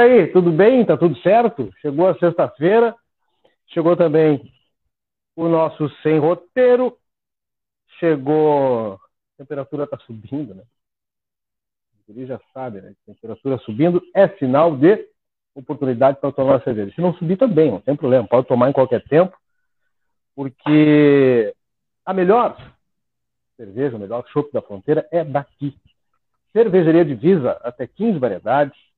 Aí, tudo bem? Tá tudo certo? Chegou a sexta-feira, chegou também o nosso sem roteiro, chegou. A temperatura está subindo, né? Ele já sabe, né? Temperatura subindo é sinal de oportunidade para tomar a cerveja. Se não subir, também, não tem problema, pode tomar em qualquer tempo, porque a melhor cerveja, o melhor chopp da fronteira é daqui. Cervejaria Divisa, até 15 variedades,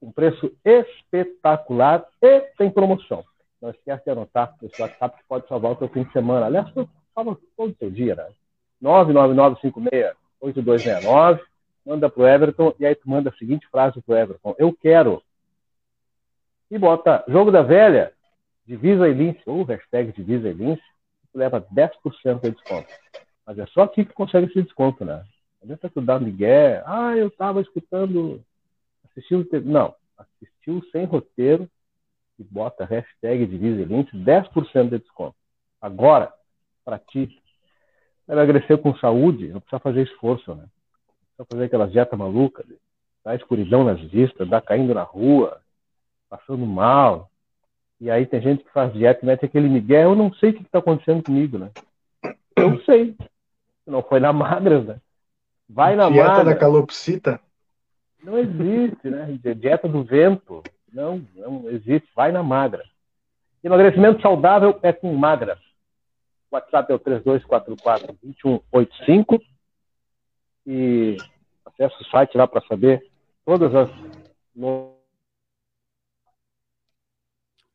um preço espetacular e tem promoção. Não esquece de anotar esse WhatsApp que pode salvar o seu fim de semana. Aliás, salva todo o seu dia, né? 999568269. Manda pro Everton e aí tu manda a seguinte frase pro Everton: Eu quero. E bota jogo da velha, divisa e lince, ou hashtag divisa e lince, tu leva 10% de desconto. Mas é só aqui que consegue esse desconto, né? Não adianta tu dar migué. Ah, eu tava escutando, assistindo. Não, assistiu sem roteiro e bota hashtag divisa e lince, 10% de desconto. Agora, para ti, emagrecer com saúde, não precisa fazer esforço, né? Não precisa fazer aquelas dietas malucas, dá escuridão nas vistas, dá caindo na rua, passando mal. E aí tem gente que faz dieta e mete aquele migué, eu não sei o que está acontecendo comigo, né? Eu não sei. Não foi na magra, né? Vai na dieta magra. da calopsita? Não existe, né? Dieta do vento. Não, não existe. Vai na magra. Emagrecimento saudável é com magra. O WhatsApp é o 3244-2185. E acesse o site lá para saber todas as.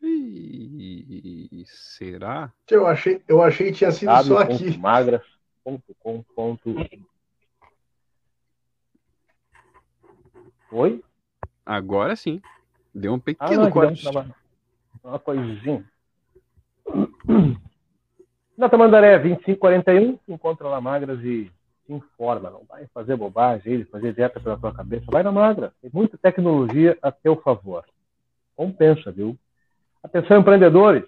Ih, será? Eu achei, eu achei que tinha sido só aqui. magras.com. Oi? Agora sim. Deu um pequeno Ah, corte. uma, uma coisinha. Na Tamandaré, 2541, encontra lá magras e se informa. Não vai fazer bobagem, fazer dieta pela tua cabeça. Vai na magra. Tem muita tecnologia a teu favor. Compensa, viu? Atenção, empreendedores.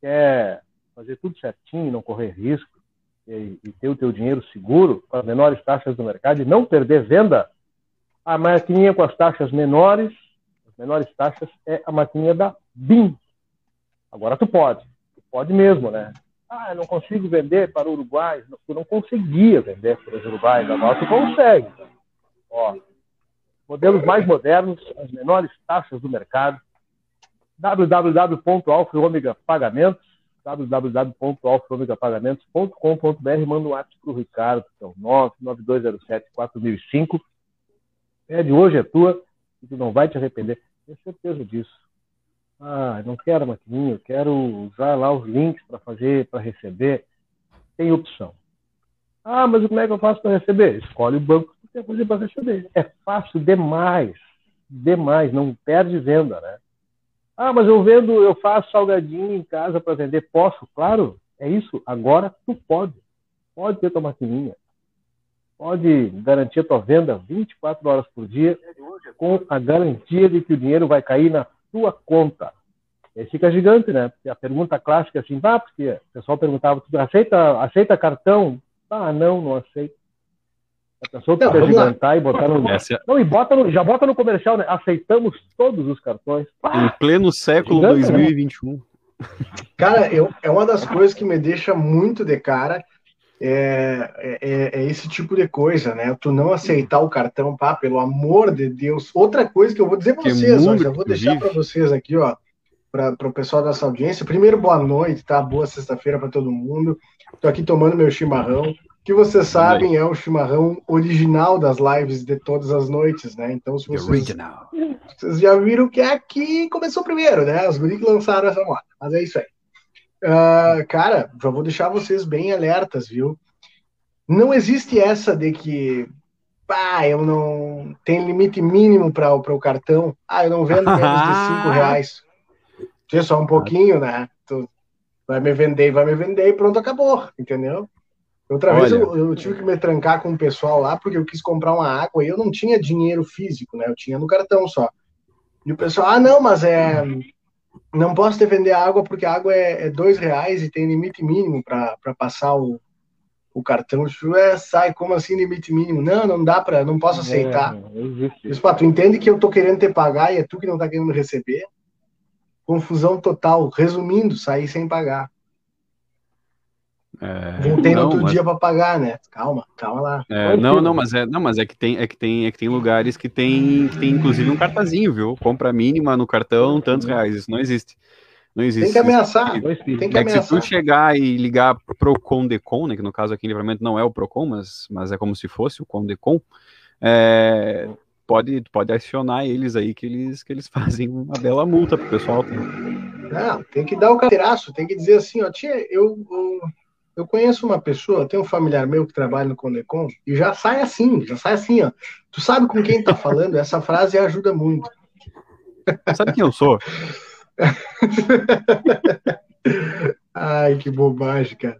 Quer fazer tudo certinho, não correr risco e, e ter o teu dinheiro seguro com as menores taxas do mercado e não perder venda? A maquininha com as taxas menores, as menores taxas, é a maquininha da BIM. Agora tu pode. Tu pode mesmo, né? Ah, eu não consigo vender para o Uruguai. Tu não conseguia vender para os uruguaios. Agora tu consegue. Ó, modelos mais modernos, as menores taxas do mercado. www.alfaomega pagamentos www.alfaomegapagamentos.com.br manda um WhatsApp para o Ricardo, que é o 99207-4005. Pede hoje é tua e tu não vai te arrepender. Tenho certeza disso. Ah, não quero maquininha, eu quero usar lá os links para fazer, para receber. Tem opção. Ah, mas como é que eu faço para receber? Escolhe o banco que quer fazer para receber. É fácil demais. Demais. Não perde venda, né? Ah, mas eu vendo, eu faço salgadinho em casa para vender. Posso? Claro, é isso. Agora tu pode. Pode ter tua maquininha. Pode garantir a tua venda 24 horas por dia com a garantia de que o dinheiro vai cair na tua conta. Aí fica gigante, né? Porque a pergunta clássica é assim, ah, porque o pessoal perguntava, tu aceita, aceita cartão? Ah, não, não aceito. A pessoa Não, precisa gigantar e botar no. Essa é- Não, e bota no, já bota no comercial, né? Aceitamos todos os cartões. Em pleno século Gigante, né? 2021. Cara, eu, é uma das coisas que me deixa muito de cara. É, é, é esse tipo de coisa, né? Tu não aceitar o cartão, pá, pelo amor de Deus. Outra coisa que eu vou dizer para vocês, ó, já vou deixar para vocês aqui, ó, para o pessoal dessa audiência. Primeiro, boa noite, tá? Boa sexta-feira para todo mundo. Tô aqui tomando meu chimarrão, que vocês sabem é o chimarrão original das lives de todas as noites, né? Então, se vocês original. vocês já viram que é aqui começou primeiro, né? Os guris lançaram essa moda. Mas é isso aí. Ah, cara, já vou deixar vocês bem alertas, viu? Não existe essa de que, pá, eu não. Tem limite mínimo para o cartão. Ah, eu não vendo menos de 5 reais. Tinha só um pouquinho, né? Tu vai me vender, vai me vender e pronto, acabou, entendeu? Outra vez Olha. eu, eu tive que me trancar com o pessoal lá porque eu quis comprar uma água e eu não tinha dinheiro físico, né? Eu tinha no cartão só. E o pessoal, ah, não, mas é. Não posso te vender água porque a água é, é dois reais e tem limite mínimo para passar o, o cartão, é, sai, como assim limite mínimo? Não, não dá para, não posso aceitar. É, Isso, pá, tu entende que eu tô querendo te pagar e é tu que não tá querendo receber? Confusão total. Resumindo, sair sem pagar. É, Voltei no outro mas... dia para pagar, né? Calma, calma lá. É, não, não, mas é, não, mas é que tem, é que tem, é que tem lugares que tem, que tem inclusive um cartazinho, viu? Compra mínima no cartão, tantos reais. Isso não existe. Não existe. Tem que ameaçar. Tem que é ameaçar. Que se tu chegar e ligar pro Condecon, né, que no caso aqui em Livramento não é o Procon, mas, mas é como se fosse o Condecon, é, pode, pode acionar eles aí que eles, que eles fazem uma bela multa pro pessoal. Não, tem que dar o carteiraço, tem que dizer assim, ó, tia, eu, eu, eu conheço uma pessoa, tem um familiar meu que trabalha no Condecon, e já sai assim, já sai assim, ó. Tu sabe com quem tá falando? Essa frase ajuda muito. Sabe quem eu sou? Ai, que bobagem, cara.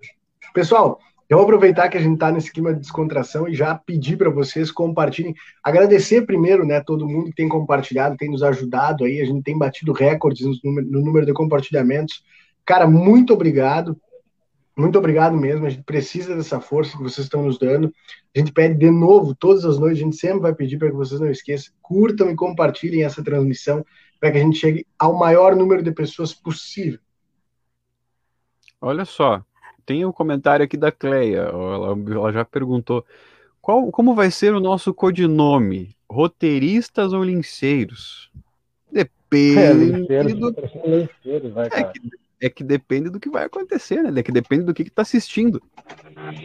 Pessoal, eu vou aproveitar que a gente está nesse clima de descontração e já pedir para vocês compartilhem. Agradecer primeiro, né, todo mundo que tem compartilhado, tem nos ajudado aí. A gente tem batido recordes no número, no número de compartilhamentos. Cara, muito obrigado. Muito obrigado mesmo. A gente precisa dessa força que vocês estão nos dando. A gente pede de novo, todas as noites, a gente sempre vai pedir para que vocês não esqueçam, curtam e compartilhem essa transmissão para que a gente chegue ao maior número de pessoas possível. Olha só, tem um comentário aqui da Cleia, ela, ela já perguntou qual, como vai ser o nosso codinome? Roteiristas ou linceiros? Depende. É, linceiros, do... linceiros, vai, é, que, é, que, depende do que vai acontecer, né? É que depende do que, que tá assistindo.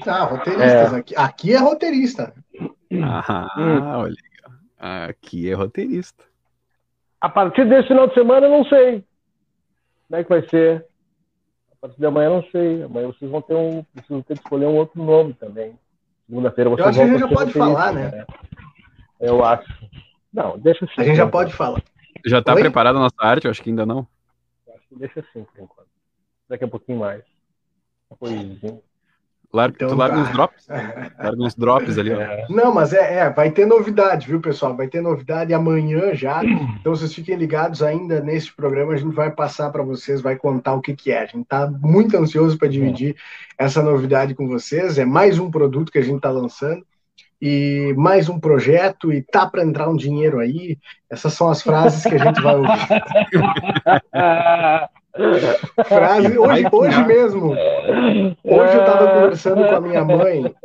Ah, roteiristas. É. Aqui, aqui é roteirista. Ah, hum. olha. Aqui é roteirista. A partir desse final de semana, eu não sei como é que vai ser. A partir de amanhã, eu não sei. Amanhã vocês vão ter um, precisam ter que escolher um outro nome também. Segunda-feira vocês eu acho vão que a gente já pode falar, né? né? Eu acho. Não, deixa assim. A gente já pode falar. Já está preparada a nossa arte? Eu acho que ainda não. Acho que deixa assim, por enquanto. Daqui a pouquinho mais. Uma coisinha. Larga, então, tu larga tá. uns drops. Larga uns drops ali, ó. É. Não, mas é, é, vai ter novidade, viu, pessoal? Vai ter novidade amanhã já. Então vocês fiquem ligados ainda nesse programa. A gente vai passar para vocês, vai contar o que, que é. A gente está muito ansioso para dividir essa novidade com vocês. É mais um produto que a gente está lançando e mais um projeto e tá para entrar um dinheiro aí. Essas são as frases que a gente vai ouvir. Frase, hoje, hoje mesmo. Hoje eu estava conversando com a minha mãe.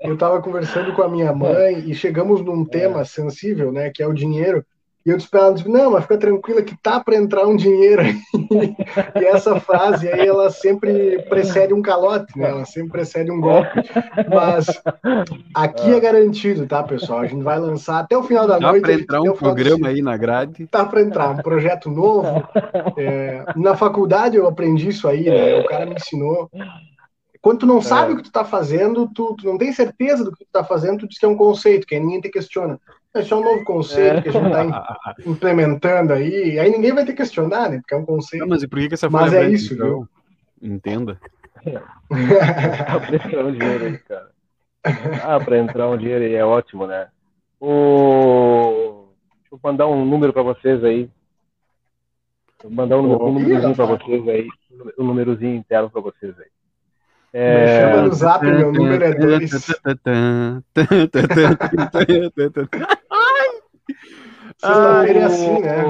Eu estava conversando com a minha mãe e chegamos num tema sensível, né? Que é o dinheiro. E eu disse para ela, não, mas fica tranquila que tá para entrar um dinheiro aí. e essa frase aí, ela sempre precede um calote, né? Ela sempre precede um golpe. Mas aqui é garantido, tá, pessoal? A gente vai lançar até o final da Dá noite. Dá para entrar um programa aí na grade. Tá para entrar, um projeto novo. É, na faculdade eu aprendi isso aí, né? O cara me ensinou. Quando tu não sabe é. o que tu tá fazendo, tu, tu, não tem certeza do que tu tá fazendo, tu diz que é um conceito, que aí ninguém te questiona. Esse é um novo conceito é. que a gente está implementando aí. Aí ninguém vai ter que questionar, né? Porque é um conceito. Não, mas e por que, que essa Mas é isso, então? viu? Entenda. Dá pra entrar um dinheiro aí, cara. Ah, para entrar um dinheiro aí é ótimo, né? O... Deixa eu mandar um número para vocês aí. Vou mandar um, um númerozinho para vocês aí. Um númerozinho interno para vocês aí. É... Me chama no zap, meu número é 2. Sexta-feira é assim, né?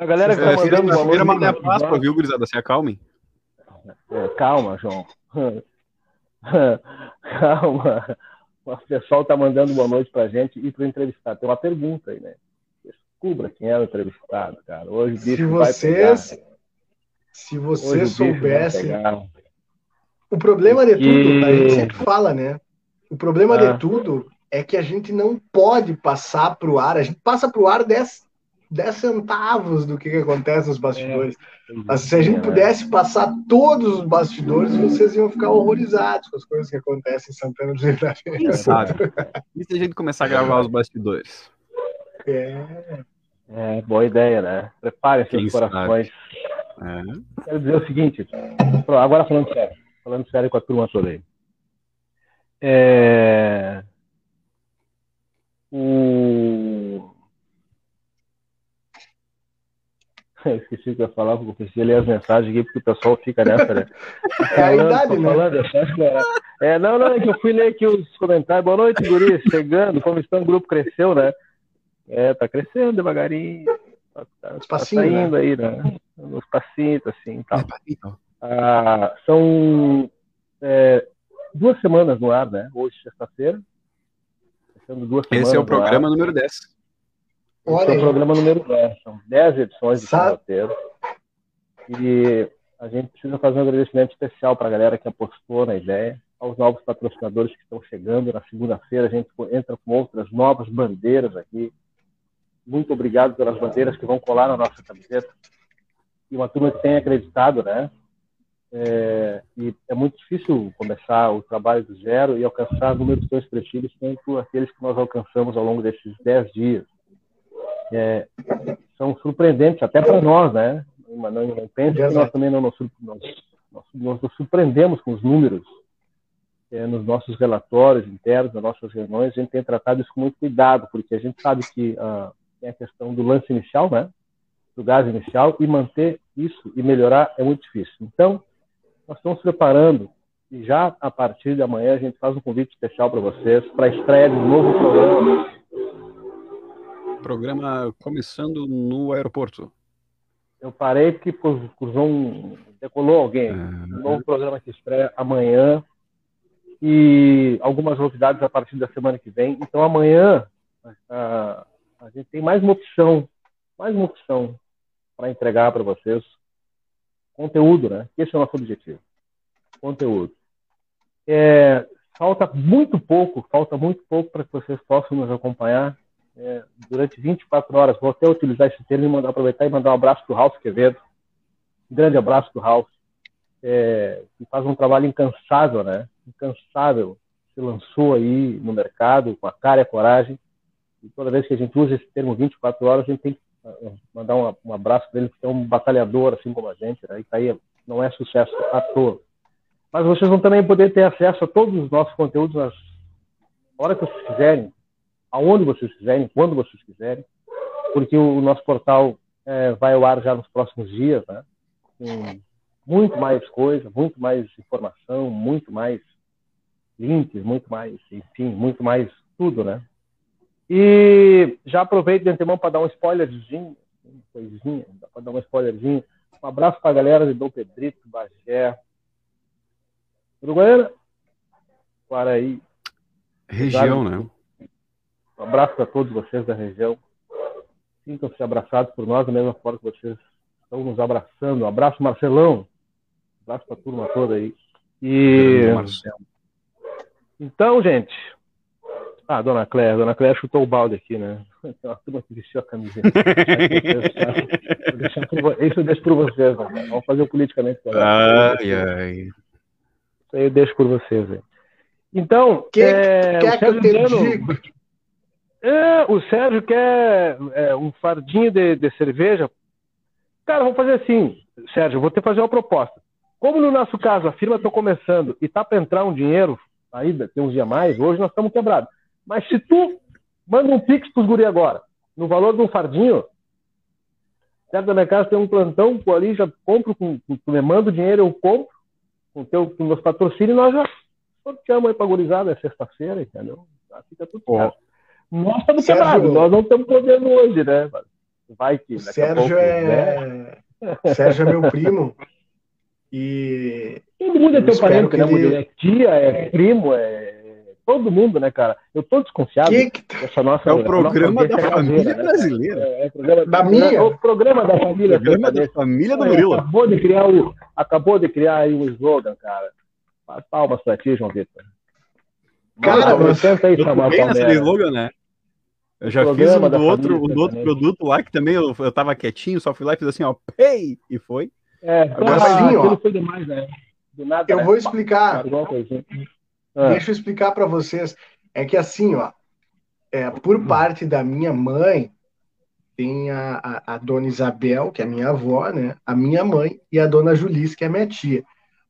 A galera que tá mandando Sexta-feira é Páscoa, viu, gurizada? Se acalmem. É, calma, João. calma. O pessoal tá mandando boa noite pra gente e pro entrevistado. Tem uma pergunta aí, né? Descubra quem é o entrevistado, cara. Hoje o bicho se vocês, pegar, Se vocês soubessem o problema de tudo, a gente sempre fala, né? O problema ah. de tudo é que a gente não pode passar para o ar, a gente passa para o ar 10, 10 centavos do que, que acontece nos bastidores. É, Mas se a gente pudesse passar todos os bastidores, vocês iam ficar horrorizados com as coisas que acontecem em Santana do Livramento. Sabe? E se a gente começar a gravar os bastidores? É. É, boa ideia, né? Preparem seus corações. É. Quero dizer o seguinte, agora falando sério, falando sério com a turma toda aí. É, o... Esqueci o que eu ia falar, porque eu preciso ler as mensagens aqui, porque o pessoal fica nessa, né? É a idade, né? falando, é, não, não, é que eu fui ler aqui os comentários. Boa noite, guri, chegando, como estão, o grupo cresceu, né? É, tá crescendo devagarinho. Tá, tá, tá saindo né? aí, né? Nos passinhos, assim, tal. Ah, são é, duas semanas no ar, né? Hoje, sexta-feira. Esse é o programa número 10. Esse é o programa número 10. São 10 edições de roteiro. E a gente precisa fazer um agradecimento especial para a galera que apostou na ideia, aos novos patrocinadores que estão chegando. Na segunda-feira a gente entra com outras novas bandeiras aqui. Muito obrigado pelas bandeiras que vão colar na nossa camiseta. E uma turma que tem acreditado, né? É, e é muito difícil começar o trabalho do zero e alcançar números tão expressivos quanto aqueles que nós alcançamos ao longo desses dez dias. É, são surpreendentes até para nós, né? Não, não, não que nós também não nos, nós, nós nos surpreendemos com os números é, nos nossos relatórios internos, nas nossas reuniões. A gente tem tratado isso com muito cuidado, porque a gente sabe que ah, tem a questão do lance inicial, né? Do gás inicial e manter isso e melhorar é muito difícil. Então, nós estamos preparando e já a partir de amanhã a gente faz um convite especial para vocês para a estreia de um novo programa. Programa começando no aeroporto. Eu parei porque cruzou um, decolou alguém. Um novo programa que estreia amanhã e algumas novidades a partir da semana que vem. Então amanhã a, a gente tem mais uma opção, mais uma opção para entregar para vocês Conteúdo, né? Esse é o nosso objetivo. Conteúdo. É, falta muito pouco, falta muito pouco para que vocês possam nos acompanhar é, durante 24 horas. Vou até utilizar esse termo e mandar, aproveitar e mandar um abraço para o Ralf Quevedo. Um grande abraço para o é, que faz um trabalho incansável, né? Incansável. Se lançou aí no mercado com a cara e a coragem. E toda vez que a gente usa esse termo 24 horas, a gente tem que mandar um, um abraço para ele, que é um batalhador, assim como a gente, né? Aí, não é sucesso à toa. Mas vocês vão também poder ter acesso a todos os nossos conteúdos nas hora que vocês quiserem, aonde vocês quiserem, quando vocês quiserem, porque o, nosso portal é, vai ao ar já nos próximos dias, né? Com muito mais coisa, muito mais informação, muito mais links, muito mais, enfim, muito mais tudo, né? E já aproveito de antemão para dar um spoilerzinho, coisinha, para dar um spoilerzinho. Um abraço para a galera de Dom Pedrito, Bagé, Uruguaiana, Quaraí. Região, né? Um abraço para todos vocês da região. Sintam-se abraçados por nós da mesma forma que vocês estão nos abraçando. Um abraço, Marcelão. Um abraço para a turma toda aí. E... Então, gente, ah, dona Cléia, dona Cléia chutou o balde aqui, né? Tem uma turma que vestiu a camiseta. Isso eu deixo por vocês, né? Vamos fazer o politicamente correto. Ai, ai. Isso aí eu deixo por vocês, hein? Então, que, é, quer que eu te diga? É, o Sérgio quer é, um fardinho de, de cerveja. Cara, vamos fazer assim, Sérgio, vou te fazer uma proposta. Como no nosso caso a firma está começando e tá para entrar um dinheiro, aí tem uns dias mais, hoje nós estamos quebrados. Mas se tu manda um pix pros guri agora, no valor de um fardinho, certo da minha casa tem um plantão, pô, ali já compro, com, com, tu me manda o dinheiro, eu compro, com, teu, com meus patrocínios, nós já sorteamos aí pra gurizada, é sexta-feira, entendeu? Já fica tudo certo. Nós estamos quebrados, nós não estamos podendo hoje, né? Vai que. Sérgio pouco, é. Né? Sérgio é meu primo. E. Todo mundo é teu parente, né, ele... É tia, é primo, é todo mundo, né, cara? Eu tô desconfiado que que... dessa nossa. É o programa da família né? brasileira. É, é programa, da minha. O programa da família. O programa da família do Murilo. Acabou de criar o, acabou de criar aí um slogan, cara. Palmas pra ti, João Vitor. Cara, mas tenta aí chamar bem nessa slogan, né? Eu já fiz um do outro, um do outro produto lá que também eu, eu tava quietinho, só fui lá e fiz assim, ó, pay! E foi. É, agora assim, ó. Foi demais, né? Do nada, eu né? vou explicar. Ah. Deixa eu explicar para vocês. É que assim, ó, é, por hum. parte da minha mãe, tem a, a, a, dona Isabel, que é minha avó, né? A minha mãe e a dona Julice, que é minha tia.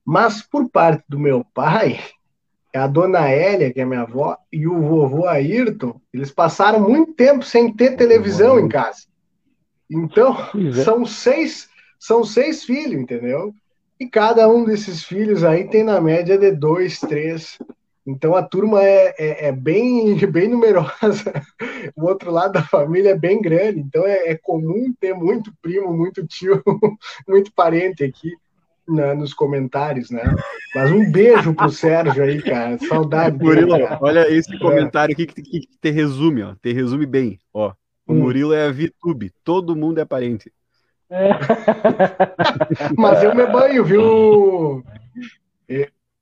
Mas por parte do meu pai, é a dona Hélia, que é minha avó, e o vovô Ayrton, eles passaram muito tempo sem ter televisão em casa. Então, é. são seis, são seis filhos, entendeu? E cada um desses filhos aí tem na média de dois, três. Então a turma é, é, é bem, bem numerosa. O outro lado da família é bem grande. Então é, é comum ter muito primo, muito tio, muito parente aqui na, nos comentários, né? Mas um beijo pro Sérgio aí, cara. Saudade. Murilo, dele, olha esse é. comentário aqui que, que, que, te resume, ó. Te resume bem, ó. O hum. Murilo é a VTube, todo mundo é parente. É. Mas eu me banho, viu?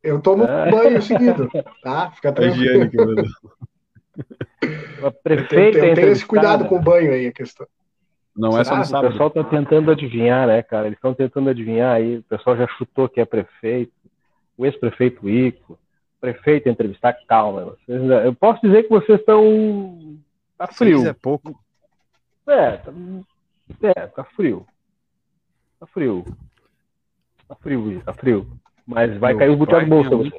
Eu tomo é. banho seguido, tá? Fica tranquilo. A prefeita eu, eu tenho esse cuidado com o banho aí, a questão. Não Será? é só no sábado. O pessoal está tentando adivinhar, né, cara? Eles estão tentando adivinhar aí. O pessoal já chutou que é prefeito, o ex-prefeito Ico, prefeito entrevistar, calma. Vocês, eu posso dizer que vocês estão. Tá frio. Seis é pouco. É, tá, é, tá frio. Tá frio. Tá frio, tá frio. Mas vai Meu cair o botão do bolso você.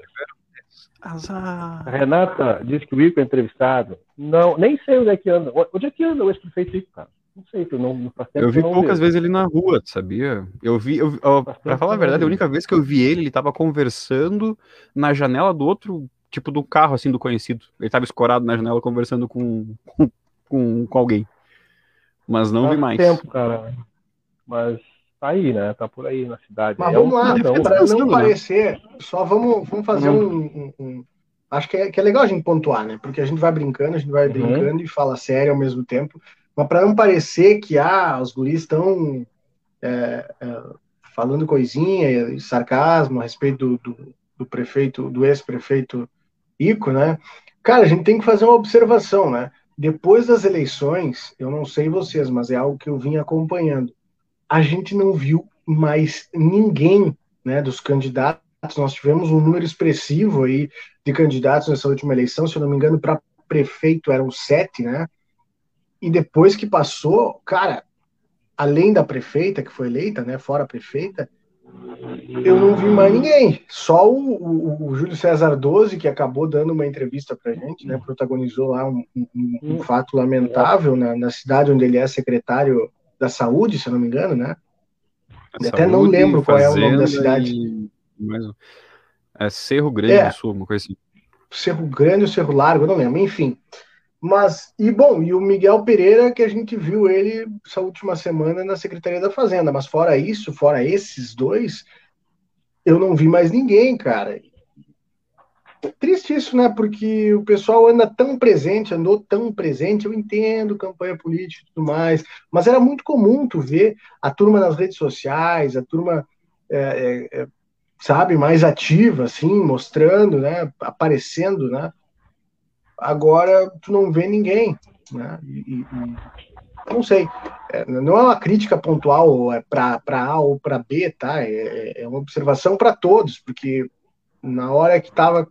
Azar. A Renata disse que o Ico é entrevistado. Não, nem sei onde é que anda. Onde é que anda o ex-prefeito Ico, cara? Não sei, eu não, não Eu vi poucas vezes ele na rua, sabia? Eu vi, eu, eu, pra falar a verdade, a única vez que eu vi ele, ele tava conversando na janela do outro, tipo, do carro, assim, do conhecido. Ele tava escorado na janela conversando com, com, com alguém. Mas não Faz vi mais. tempo, cara. Mas tá aí, né? Tá por aí na cidade. Mas é vamos um lá, para não né? parecer, só vamos, vamos fazer hum. um, um, um, Acho que é, que é legal a gente pontuar, né? Porque a gente vai brincando, a gente vai uhum. brincando e fala sério ao mesmo tempo. Mas para não parecer que ah, os guris estão é, é, falando coisinha e sarcasmo a respeito do, do, do prefeito, do ex-prefeito Ico, né? Cara, a gente tem que fazer uma observação, né? Depois das eleições, eu não sei vocês, mas é algo que eu vim acompanhando. A gente não viu mais ninguém, né, dos candidatos. Nós tivemos um número expressivo aí de candidatos nessa última eleição, se eu não me engano, para prefeito eram sete, né? E depois que passou, cara, além da prefeita que foi eleita, né, fora a prefeita, eu não vi mais ninguém. Só o, o, o Júlio César Doze, que acabou dando uma entrevista pra gente, né, protagonizou lá um, um, um hum. fato lamentável na, na, cidade onde ele é secretário da saúde, se eu não me engano, né? Até não lembro qual é o nome da cidade. E... É Cerro Grande é, do Sul, uma coisa assim. Cerro Grande ou Cerro Largo, eu não lembro. Enfim, mas, e bom, e o Miguel Pereira, que a gente viu ele essa última semana na Secretaria da Fazenda, mas fora isso, fora esses dois, eu não vi mais ninguém, cara. Triste isso, né? Porque o pessoal anda tão presente, andou tão presente, eu entendo campanha política e tudo mais, mas era muito comum tu ver a turma nas redes sociais, a turma, é, é, é sabe, mais ativa, assim, mostrando, né? Aparecendo, né? agora tu não vê ninguém, né? E, e, não sei, é, não é uma crítica pontual é para A ou para B, tá? É, é, é uma observação para todos, porque na hora que estava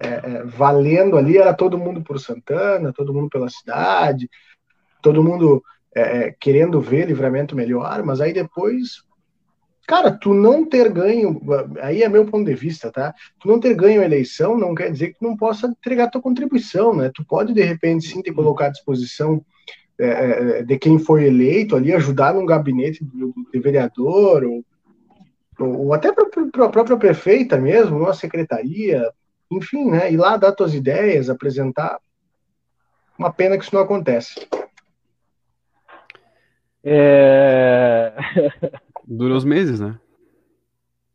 é, é, valendo ali era todo mundo por Santana, todo mundo pela cidade, todo mundo é, querendo ver livramento melhor, mas aí depois Cara, tu não ter ganho, aí é meu ponto de vista, tá? Tu não ter ganho a eleição não quer dizer que tu não possa entregar tua contribuição, né? Tu pode, de repente, sim, te colocar à disposição é, é de quem foi eleito ali, ajudar num gabinete de vereador, ou, ou até para a própria prefeita mesmo, uma secretaria, enfim, né? Ir lá dar tuas ideias, apresentar. Uma pena que isso não acontece. É... Dura uns meses, né?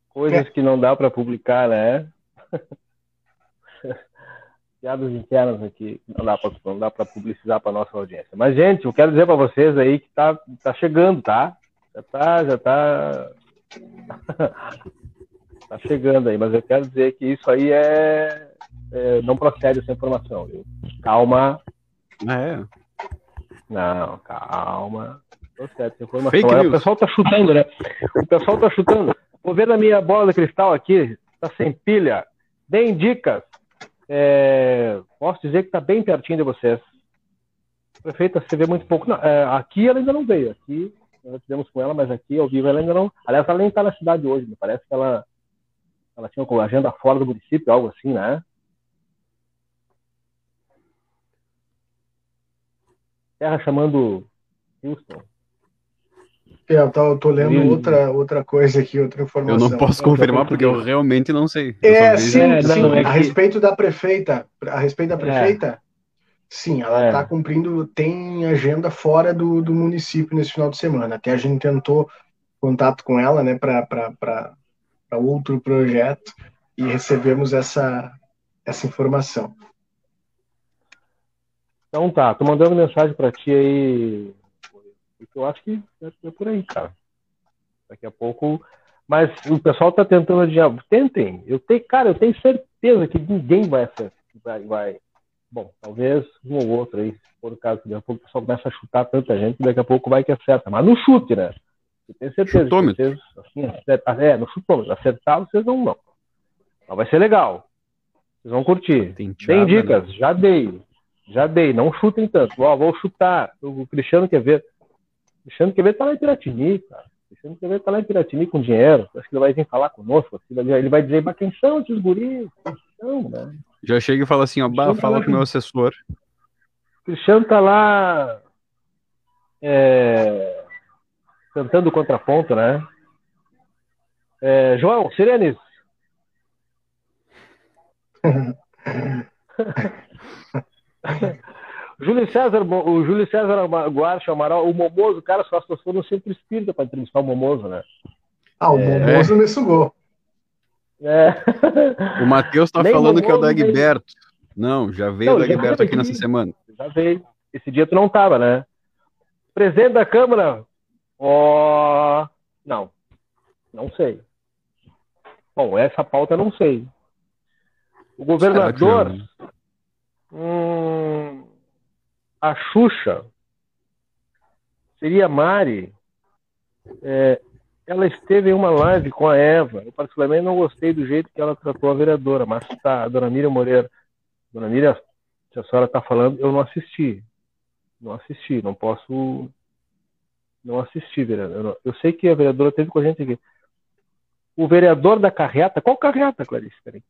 Coisas que não dá para publicar, né? Piadas internas aqui, não dá para não dá para publicizar para nossa audiência. Mas gente, eu quero dizer para vocês aí que tá tá chegando, tá? Já tá, já tá tá chegando aí, mas eu quero dizer que isso aí é, é não procede essa informação, viu? Calma. É. Não, calma certo, informação. Fake news. O pessoal tá chutando, né? O pessoal tá chutando. Vou ver na minha bola de cristal aqui, tá sem pilha. Deem dicas. É, posso dizer que tá bem pertinho de vocês. Prefeita, você vê muito pouco. Não, é, aqui ela ainda não veio. Aqui nós tivemos com ela, mas aqui ao vivo ela ainda não. Aliás, ela nem está na cidade hoje. Me parece que ela, ela tinha uma agenda fora do município, algo assim, né? Terra chamando Houston. É, eu tô, eu tô lendo outra, outra coisa aqui, outra informação. Eu não posso confirmar porque eu realmente não sei. É, sim, é, sim. Não, é que... A respeito da prefeita, a respeito da é. prefeita, é. sim, ela está é. cumprindo, tem agenda fora do, do município nesse final de semana. Até a gente tentou contato com ela, né, para outro projeto e recebemos essa, essa informação. Então tá, tô mandando mensagem para ti aí porque eu acho que é, é por aí, cara. Daqui a pouco. Mas o pessoal tá tentando adiar. Tentem. Eu tenho, cara, eu tenho certeza que ninguém vai vai, vai. Bom, talvez um ou outro aí, se for o caso, daqui a pouco o pessoal começa a chutar tanta gente, daqui a pouco vai que acerta. Mas no chute, né? Eu tenho certeza Chutômetro. vocês, assim, acertar, é, no chutômetro, acertar vocês não não. Mas vai ser legal. Vocês vão curtir. Tem, Tem dicas, né? já dei. Já dei, não chutem tanto. Ó, vou chutar. O Cristiano quer ver. Cristiano Quevedo tá lá em Piratini, cara. Cristiano Quevedo tá lá em Piratini com dinheiro. Acho que ele vai vir falar conosco. Ele vai dizer, mas quem são esses guris? Quem são, né? Já chega e fala assim, ó, bah, fala tá com o meu assessor. Cristiano tá lá é, cantando o contraponto, né? É, João, Sirenes. Júlio César, o Júlio César Guarcha Amaral, o Momoso, o cara só passou no centro espírita para entrevistar o Momoso, né? Ah, o é... Momoso me sugou. É. O Matheus está falando que é o Dagberto. Não, já veio não, o Dagberto aqui nessa semana. Já veio. Esse dia tu não tava, né? Presidente da Câmara? Ó. Oh... Não. Não sei. Bom, essa pauta eu não sei. O governador. Hum, a Xuxa seria Mari. É, ela esteve em uma live com a Eva. Eu, particularmente, não gostei do jeito que ela tratou a vereadora, mas tá, a dona Miriam Moreira. Dona Miriam, se a senhora está falando, eu não assisti. Não assisti, não posso. Não assisti, vereadora. Eu, sei que a vereadora teve com a gente aqui. O vereador da carreta. Qual carreta, Clarice? Peraí.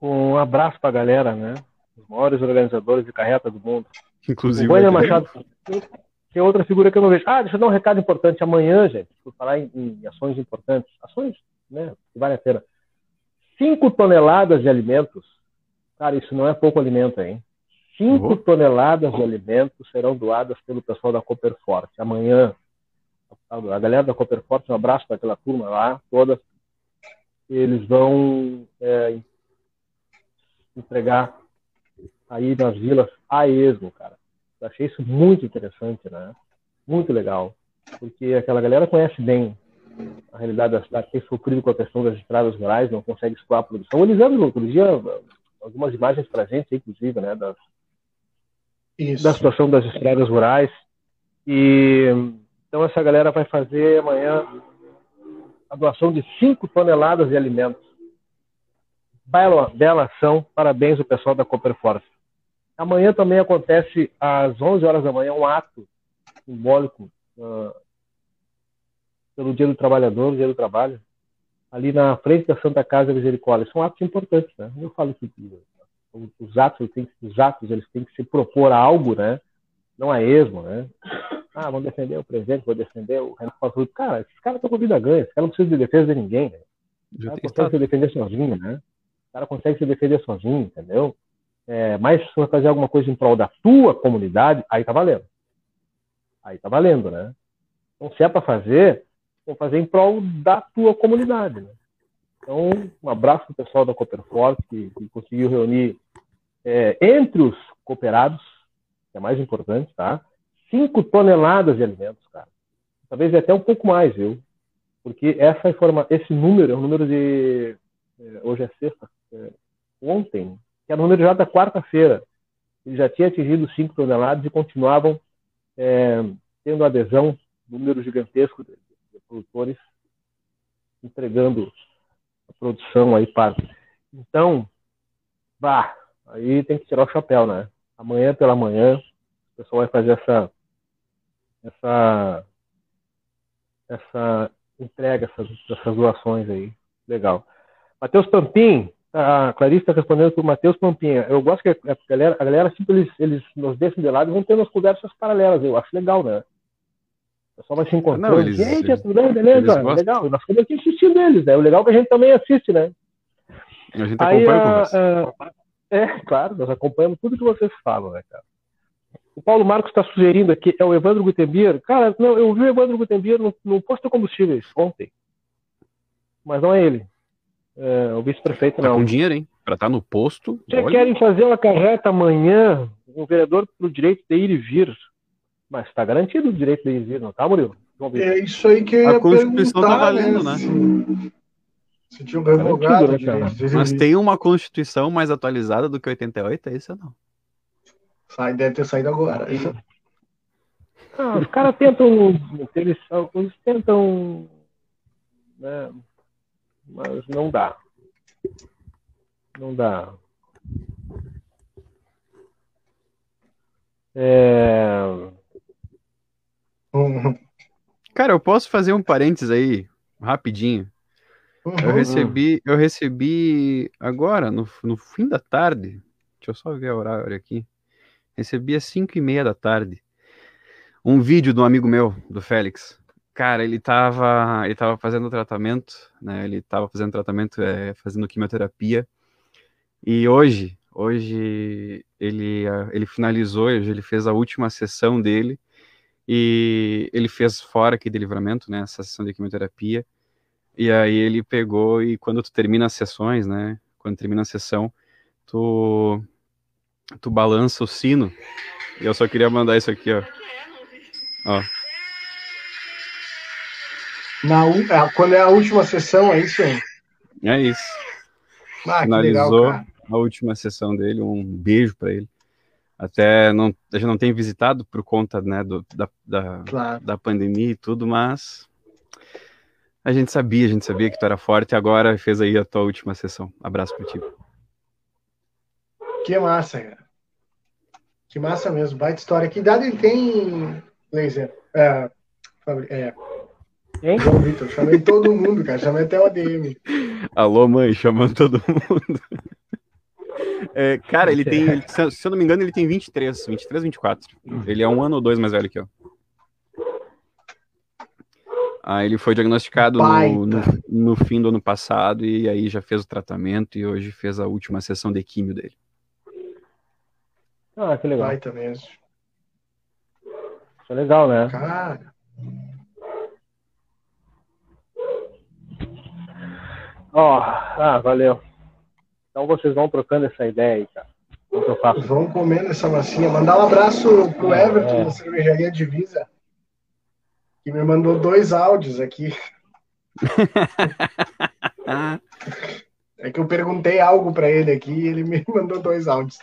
Um abraço para a galera, né? os maiores organizadores de carreta do mundo. Inclusive. O Wayne Machado tem outra figura que eu não vejo. Ah, deixa eu dar um recado importante. Amanhã, gente, por falar em, em ações importantes, ações né, que vale a pena. 5 toneladas de alimentos. Cara, isso não é pouco alimento, hein? 5 uhum. toneladas de alimentos serão doadas pelo pessoal da Copperforte. Amanhã, a galera da Copperforte, um abraço para aquela turma lá, toda. Eles vão é, entregar aí nas vilas a esmo, cara. Eu achei isso muito interessante, né? Muito legal. Porque aquela galera conhece bem a realidade da cidade, tem sofrido com a questão das estradas rurais, não consegue explorar a produção. Eles no outro dia algumas imagens para a gente, inclusive, né? Das, da situação das estradas rurais. E então essa galera vai fazer amanhã a doação de 5 toneladas de alimentos. Bela, bela ação, parabéns ao pessoal da Copperforce. Amanhã também acontece às 11 horas da manhã um ato simbólico uh, pelo Dia do Trabalhador, Dia do Trabalho, ali na frente da Santa Casa Misericórdia. São atos importantes, né? Eu falo que os atos, eles têm, os atos eles têm que se propor a algo, né? Não a esmo, né? Ah, vamos defender o presidente, vou defender o Renato Pazuello. Cara, esses caras estão com vida ganha, esses caras não precisam de defesa de ninguém, né? O cara consegue se defender sozinho, né? O cara consegue se defender sozinho, entendeu? é, mas se for fazer alguma coisa em prol da tua comunidade, aí tá valendo. Aí tá valendo, né? Então, se é para fazer, vamos fazer em prol da tua comunidade. Né? Então, um abraço pro pessoal da Cooperforce, que, que conseguiu reunir é, entre os cooperados, que é mais importante, tá? 5 toneladas de alimentos, cara. Talvez até um pouco mais, viu? Porque essa informa esse número é um número de. É, hoje é sexta. É, ontem, que era o número já da quarta-feira. Ele já tinha atingido 5 toneladas e continuavam é, tendo adesão, número gigantesco de, de, produtores entregando produção aí para. Então, vá, aí tem que tirar o chapéu, né? Amanhã pela manhã, o pessoal vai fazer essa essa essa entrega, essas, essas doações aí. Legal. Matheus Pampim, a Clarice está respondendo o Matheus Pampinha. Eu gosto que a galera, a galera tipo, eles, eles nos deixam de lado e vão tendo as conversas paralelas. Eu acho legal, né? Pessoal vai se encontrando. Não, eles, gente, é tudo bem, beleza? Legal. E nós ficamos aqui assistindo eles, né? O legal é que a gente também assiste, né? A gente Aí, acompanha a, a, É, claro, nós acompanhamos tudo que vocês falam, né, cara? O Paulo Marcos está sugerindo aqui, é o Evandro Gutenbier. Cara, não, eu vi o Evandro Gutenbier no, no posto de combustíveis ontem. Mas não é ele. É, o vice-prefeito tá não. Com dinheiro, hein? Para estar tá no posto. Vocês querem fazer uma carreta amanhã, o vereador pro direito de ir e vir. Mas está garantido o direito de ir vir, não tá, Murilo? É isso aí que eu ia A Constituição tá valendo, né? né? Se tinha um revogado, né, Mas tem uma Constituição mais atualizada do que 88, é isso ou não? Sai, deve ter saído agora. Ah, os caras tentam. Eles, eles tentam. Né, mas não dá. Não dá. É... Uhum. Cara, eu posso fazer um parênteses aí, rapidinho. Uhum. Eu recebi, eu recebi agora, no, no fim da tarde, deixa eu só ver o horário aqui, recebi às 5 e meia da tarde, um vídeo de um amigo meu, do Félix. Cara, ele tava, ele tava fazendo tratamento, né, ele tava fazendo tratamento, é, fazendo quimioterapia, e hoje, hoje ele, ele finalizou, hoje ele fez a última sessão dele, e ele fez fora aqui de livramento, né, essa sessão de quimioterapia, e aí ele pegou e quando tu termina as sessões, né? Quando termina a sessão, tu tu balança o sino. E eu só queria mandar isso aqui, ó. Ó. Na, é, quando é a última sessão, é isso aí? É isso. Ah, Finalizou legal, a última sessão dele, um beijo para ele. Até não, a gente não tem visitado por conta né, do, da, da, claro. da pandemia e tudo, mas a gente sabia, a gente sabia que tu era forte e agora fez aí a tua última sessão. Abraço pra ti. Que massa, cara. Que massa mesmo. Baita história. Que idade ele tem, Laser? É, é, Hein? João Vitor, chamei todo mundo, cara. Chamei até o ADM. Alô, mãe, chamando todo mundo. É, cara, ele tem, se eu não me engano, ele tem 23, 23, 24. Ele é um ano ou dois mais velho que eu. Aí ele foi diagnosticado no, no, no, fim do ano passado e aí já fez o tratamento e hoje fez a última sessão de químio dele. Ah, que legal. Baita mesmo. Isso é legal, né? Cara. Ó, oh, ah, valeu. Então vocês vão trocando essa ideia aí, cara. Vamos comendo essa massinha. Mandar um abraço pro Everton é. da cervejaria Divisa que me mandou dois áudios aqui. é que eu perguntei algo para ele aqui e ele me mandou dois áudios.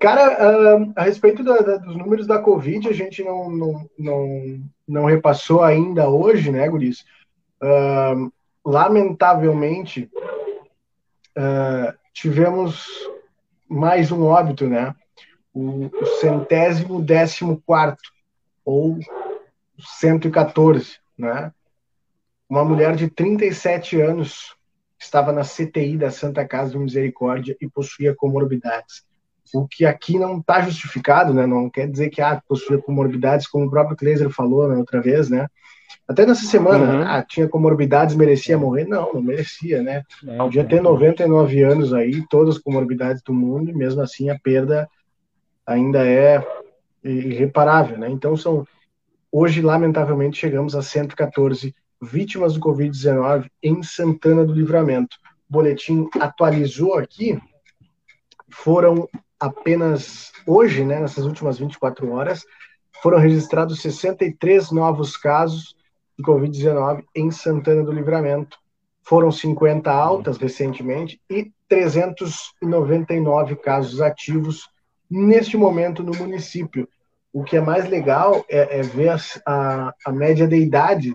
Cara, a respeito da, da, dos números da Covid, a gente não, não, não, não repassou ainda hoje, né, Guris? Uh, lamentavelmente, uh, tivemos mais um óbito, né? O, o centésimo décimo quarto, ou 114, né? Uma mulher de 37 anos estava na CTI da Santa Casa de Misericórdia e possuía comorbidades. O que aqui não está justificado, né? Não quer dizer que ah, possuía comorbidades, como o próprio Kleiser falou né, outra vez, né? Até nessa semana, uhum. ah, tinha comorbidades, merecia morrer? Não, não merecia, né? Não, Podia ter 99 anos aí, todas as comorbidades do mundo, e mesmo assim a perda ainda é irreparável, né? Então são Hoje, lamentavelmente, chegamos a 114 vítimas do Covid-19 em Santana do Livramento. O boletim atualizou aqui, foram apenas hoje, né, nessas últimas 24 horas, foram registrados 63 novos casos de Covid-19 em Santana do Livramento. Foram 50 altas recentemente e 399 casos ativos neste momento no município o que é mais legal é, é ver a, a, a, média de idade,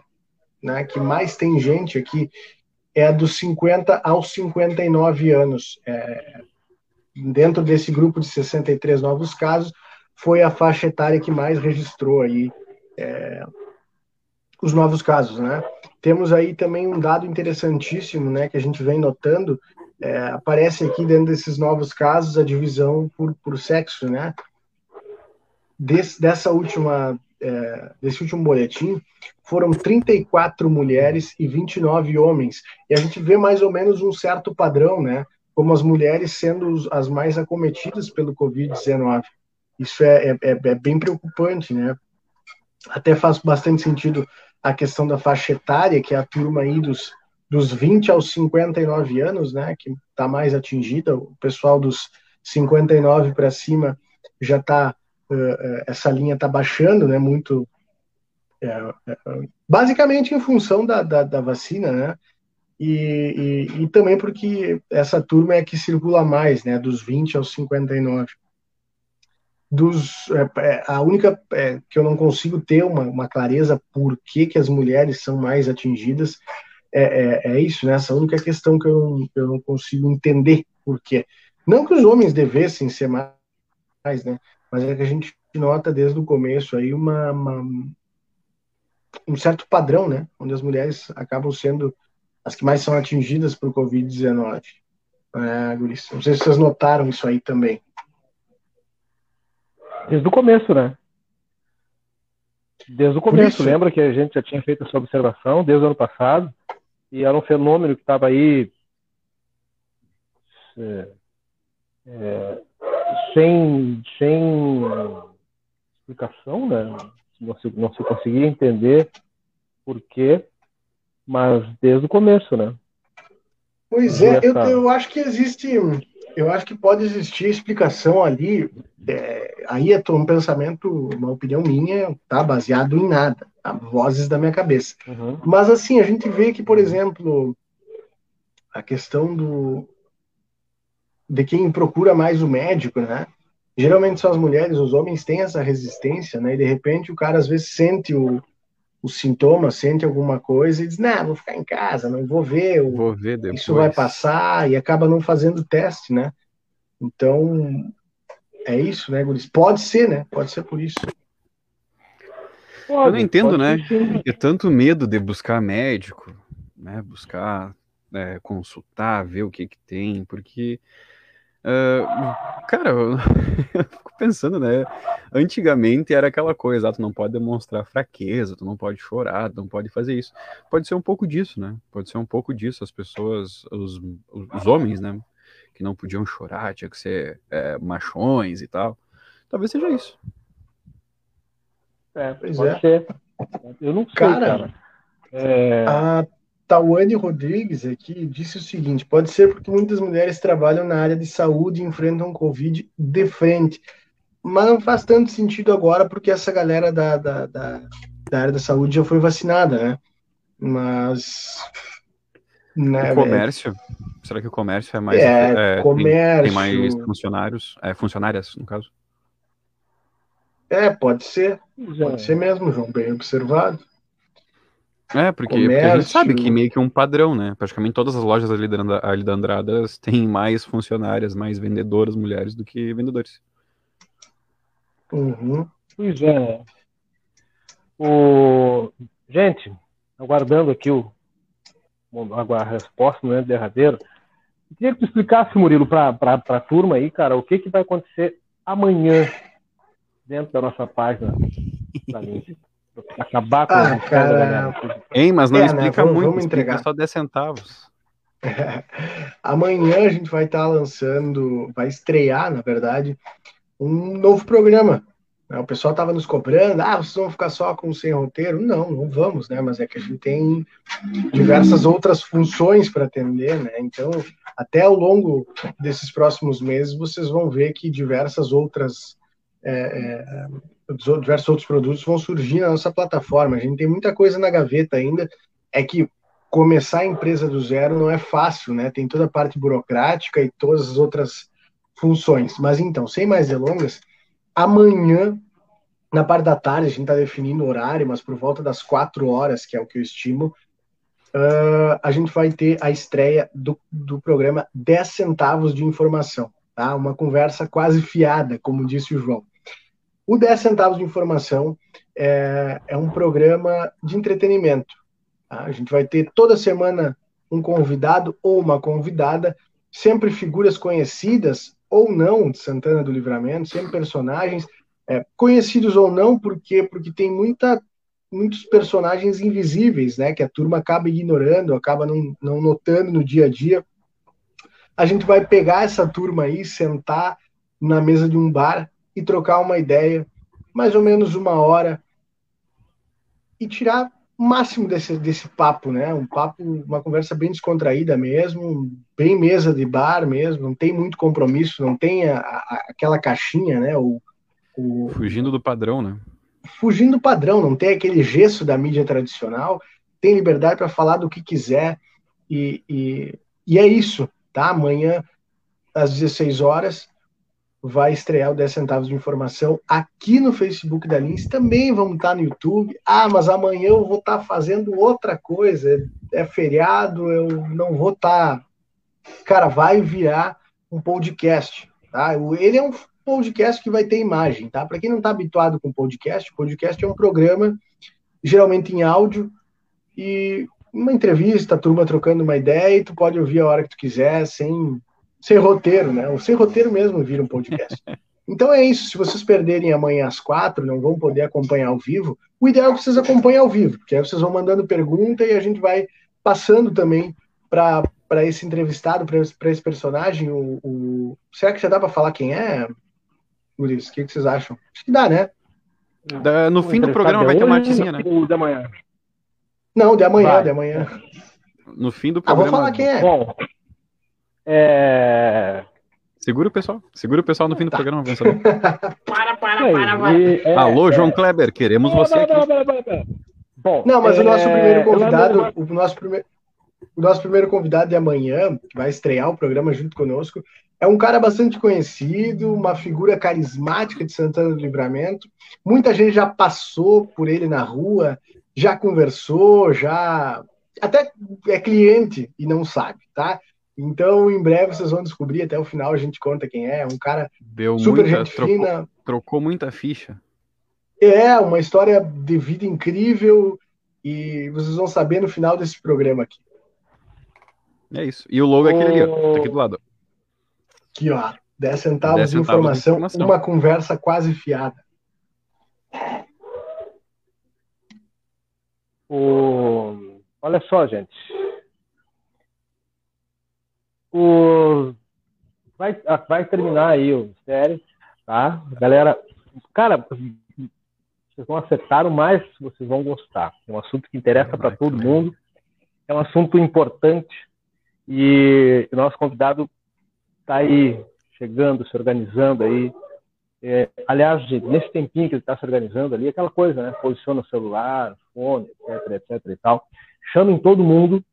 né, que mais tem gente aqui, é a dos 50 aos 59 anos. É, dentro desse grupo de 63 novos casos, foi a faixa etária que mais registrou aí é, os novos casos, né? Temos aí também um dado interessantíssimo, né, que a gente vem notando, é, aparece aqui dentro desses novos casos a divisão por, por sexo, né? desse, dessa última é, desse último boletim, foram 34 mulheres e 29 homens. E a gente vê mais ou menos um certo padrão, né? Como as mulheres sendo as mais acometidas pelo Covid-19. Isso é, é, é bem preocupante, né? Até faz bastante sentido a questão da faixa etária, que é a turma aí dos, dos 20 aos 59 anos, né? Que está mais atingida. O pessoal dos 59 para cima já está uh, essa linha está baixando, né? Muito é, basicamente em função da, da, da vacina, né? E, e, e, também porque essa turma é que circula mais, né? Dos 20 aos 59. Dos, é, a única é, que eu não consigo ter uma, uma clareza por que, que as mulheres são mais atingidas é, é, é isso, né? Essa única questão que eu não, eu não consigo entender por quê. Não que os homens devessem ser mais, né? Mas é que a gente nota desde o começo aí uma, uma um certo padrão, né? Onde as mulheres acabam sendo as que mais são atingidas por Covid-19. É, Não sei se vocês notaram isso aí também. Desde o começo, né? Desde o começo. Lembra que a gente já tinha feito essa observação desde o ano passado? E era um fenômeno que estava aí é, é, sem, sem explicação, né? Não se, não se conseguia entender por quê, mas desde o começo, né? Pois é, eu, eu acho que existe, eu acho que pode existir explicação ali. É, aí é um pensamento, uma opinião minha, tá baseado em nada, tá? vozes da minha cabeça. Uhum. Mas assim, a gente vê que, por exemplo, a questão do de quem procura mais o médico, né? Geralmente são as mulheres, os homens têm essa resistência, né? E de repente o cara às vezes sente o, o sintoma, sente alguma coisa e diz: Não, vou ficar em casa, não vou ver, vou ver depois. isso vai passar, e acaba não fazendo teste, né? Então, é isso, né, Guris? Pode ser, né? Pode ser por isso. Pode, Eu não entendo, né? É tanto medo de buscar médico, né? Buscar, é, consultar, ver o que que tem, porque Uh, cara, eu, eu, fico pensando, né? Antigamente era aquela coisa, ah, tu não pode demonstrar fraqueza, tu não pode chorar, tu não pode fazer isso. Pode ser um pouco disso, né? Pode ser um pouco disso. As pessoas, os, os homens, né? Que não podiam chorar, tinha que ser é, machões e tal. Talvez seja isso. É, pois pode é. ser. Eu não sei, cara. cara. É... A Tawane Rodrigues aqui disse o seguinte: pode ser porque muitas mulheres trabalham na área de saúde e enfrentam Covid de frente. Mas não faz tanto sentido agora, porque essa galera da, da, da, da área da saúde já foi vacinada, né? Mas. Né, o comércio? Será que o comércio é mais. É, é comércio. Tem, tem, mais funcionários? É, funcionárias, no caso? É, pode ser. Pode ser mesmo, João, bem observado. É, porque, porque, a gente sabe que meio que é um padrão, né? Praticamente todas as lojas ali da, ali da Andradas têm mais funcionárias, mais vendedoras mulheres do que vendedores. Uhum. Pois é. Né? O... Gente, aguardando aqui o... a resposta no derradeiro, eu queria que tu explicasse, Murilo, para a turma aí, cara, o que, que vai acontecer amanhã dentro da nossa página da Lindsay. Acabar com ah, a cara... galera. Hein, mas não é, né, explica né? muito, vamos entregar só 10 centavos. Amanhã a gente vai estar tá lançando, vai estrear, na verdade, um novo programa. Né? O pessoal estava nos cobrando, ah, vocês vão ficar só com sem roteiro? Não, não vamos, né? Mas é que a gente tem diversas outras funções para atender, né? Então, até ao longo desses próximos meses, vocês vão ver que diversas outras é, é, diversos outros produtos vão surgir na nossa plataforma. A gente tem muita coisa na gaveta ainda. É que começar a empresa do zero não é fácil, né? Tem toda a parte burocrática e todas as outras funções. Mas então, sem mais delongas, amanhã, na parte da tarde, a gente está definindo o horário, mas por volta das quatro horas, que é o que eu estimo, uh, a gente vai ter a estreia do, do programa 10 centavos de informação. Tá? Uma conversa quase fiada, como disse o João. O 10 centavos de informação é, é um programa de entretenimento. Tá? A gente vai ter toda semana um convidado ou uma convidada, sempre figuras conhecidas ou não de Santana do Livramento, sempre personagens, É, conhecidos ou não, por quê? Porque tem muita, muitos personagens invisíveis, né? Que a turma acaba ignorando, acaba não, não notando no dia a dia. A gente vai pegar essa turma aí, sentar na mesa de um bar e trocar uma ideia, mais ou menos uma hora, e tirar o máximo desse, desse papo, né? Um papo, uma conversa bem descontraída mesmo, bem mesa de bar mesmo, não tem muito compromisso, não tem a, a, aquela caixinha, né? O, o, Fugindo do padrão, né? Fugindo do padrão, não tem aquele gesso da mídia tradicional, tem liberdade para falar do que quiser, e, e, e é isso, tá? Amanhã, às 16 horas, vai estrear o 10 centavos de informação aqui no Facebook da Lins, também vamos estar no YouTube. Ah, mas amanhã eu vou estar fazendo outra coisa, é feriado, eu não vou estar. Cara, vai virar um podcast, tá? Ele é um podcast que vai ter imagem, tá? Para quem não está habituado com podcast, podcast é um programa geralmente em áudio e uma entrevista, a turma trocando uma ideia, e tu pode ouvir a hora que tu quiser, sem sem roteiro, né? O sem roteiro mesmo vira um podcast. Então é isso. Se vocês perderem amanhã às quatro, não vão poder acompanhar ao vivo, o ideal é que vocês acompanhem ao vivo, porque aí vocês vão mandando pergunta e a gente vai passando também para esse entrevistado, para esse, esse, personagem. O, o, Será que já dá para falar quem é, Luiz? O que, que, vocês acham? Acho que dá, né? Da, no o fim do programa vai ter uma artezinha, né? O de amanhã. Não, de amanhã, vai. de amanhã. No fim do programa. Ah, vou falar quem é. Bom, é... Segura o pessoal. Segura o pessoal no fim do tá. programa, vamos saber. para, para, para, para. E, é, Alô, João é... Kleber, queremos não, você aqui. Não, Bom, não, mas o nosso é, primeiro convidado, o nosso primeiro, o nosso primeiro convidado de amanhã, que vai estrear o programa junto conosco, é um cara bastante conhecido, uma figura carismática de Santana do Livramento. Muita gente já passou por ele na rua, já conversou, já até é cliente e não sabe, tá? Então, em breve vocês vão descobrir, até o final a gente conta quem é. Um cara Deu super muita, gente trocou, fina. Trocou muita ficha. É, uma história de vida incrível e vocês vão saber no final desse programa aqui. É isso. E o logo é aquele ali, ó, tá aqui do lado. Aqui, ó. 10 centavos, 10 centavos de, informação, de informação, uma conversa quase fiada. O... Olha só, gente vai, ah, vai terminar aí o série, tá? Galera, cara, vocês vão acertar o mais vocês vão gostar. É um assunto que interessa para todo mundo, é um assunto importante e o nosso convidado está aí chegando, se organizando aí. É, aliás, nesse tempinho que ele está se organizando ali, aquela coisa, né? Posiciona o celular, fone, etc, etc e tal. Chamem todo mundo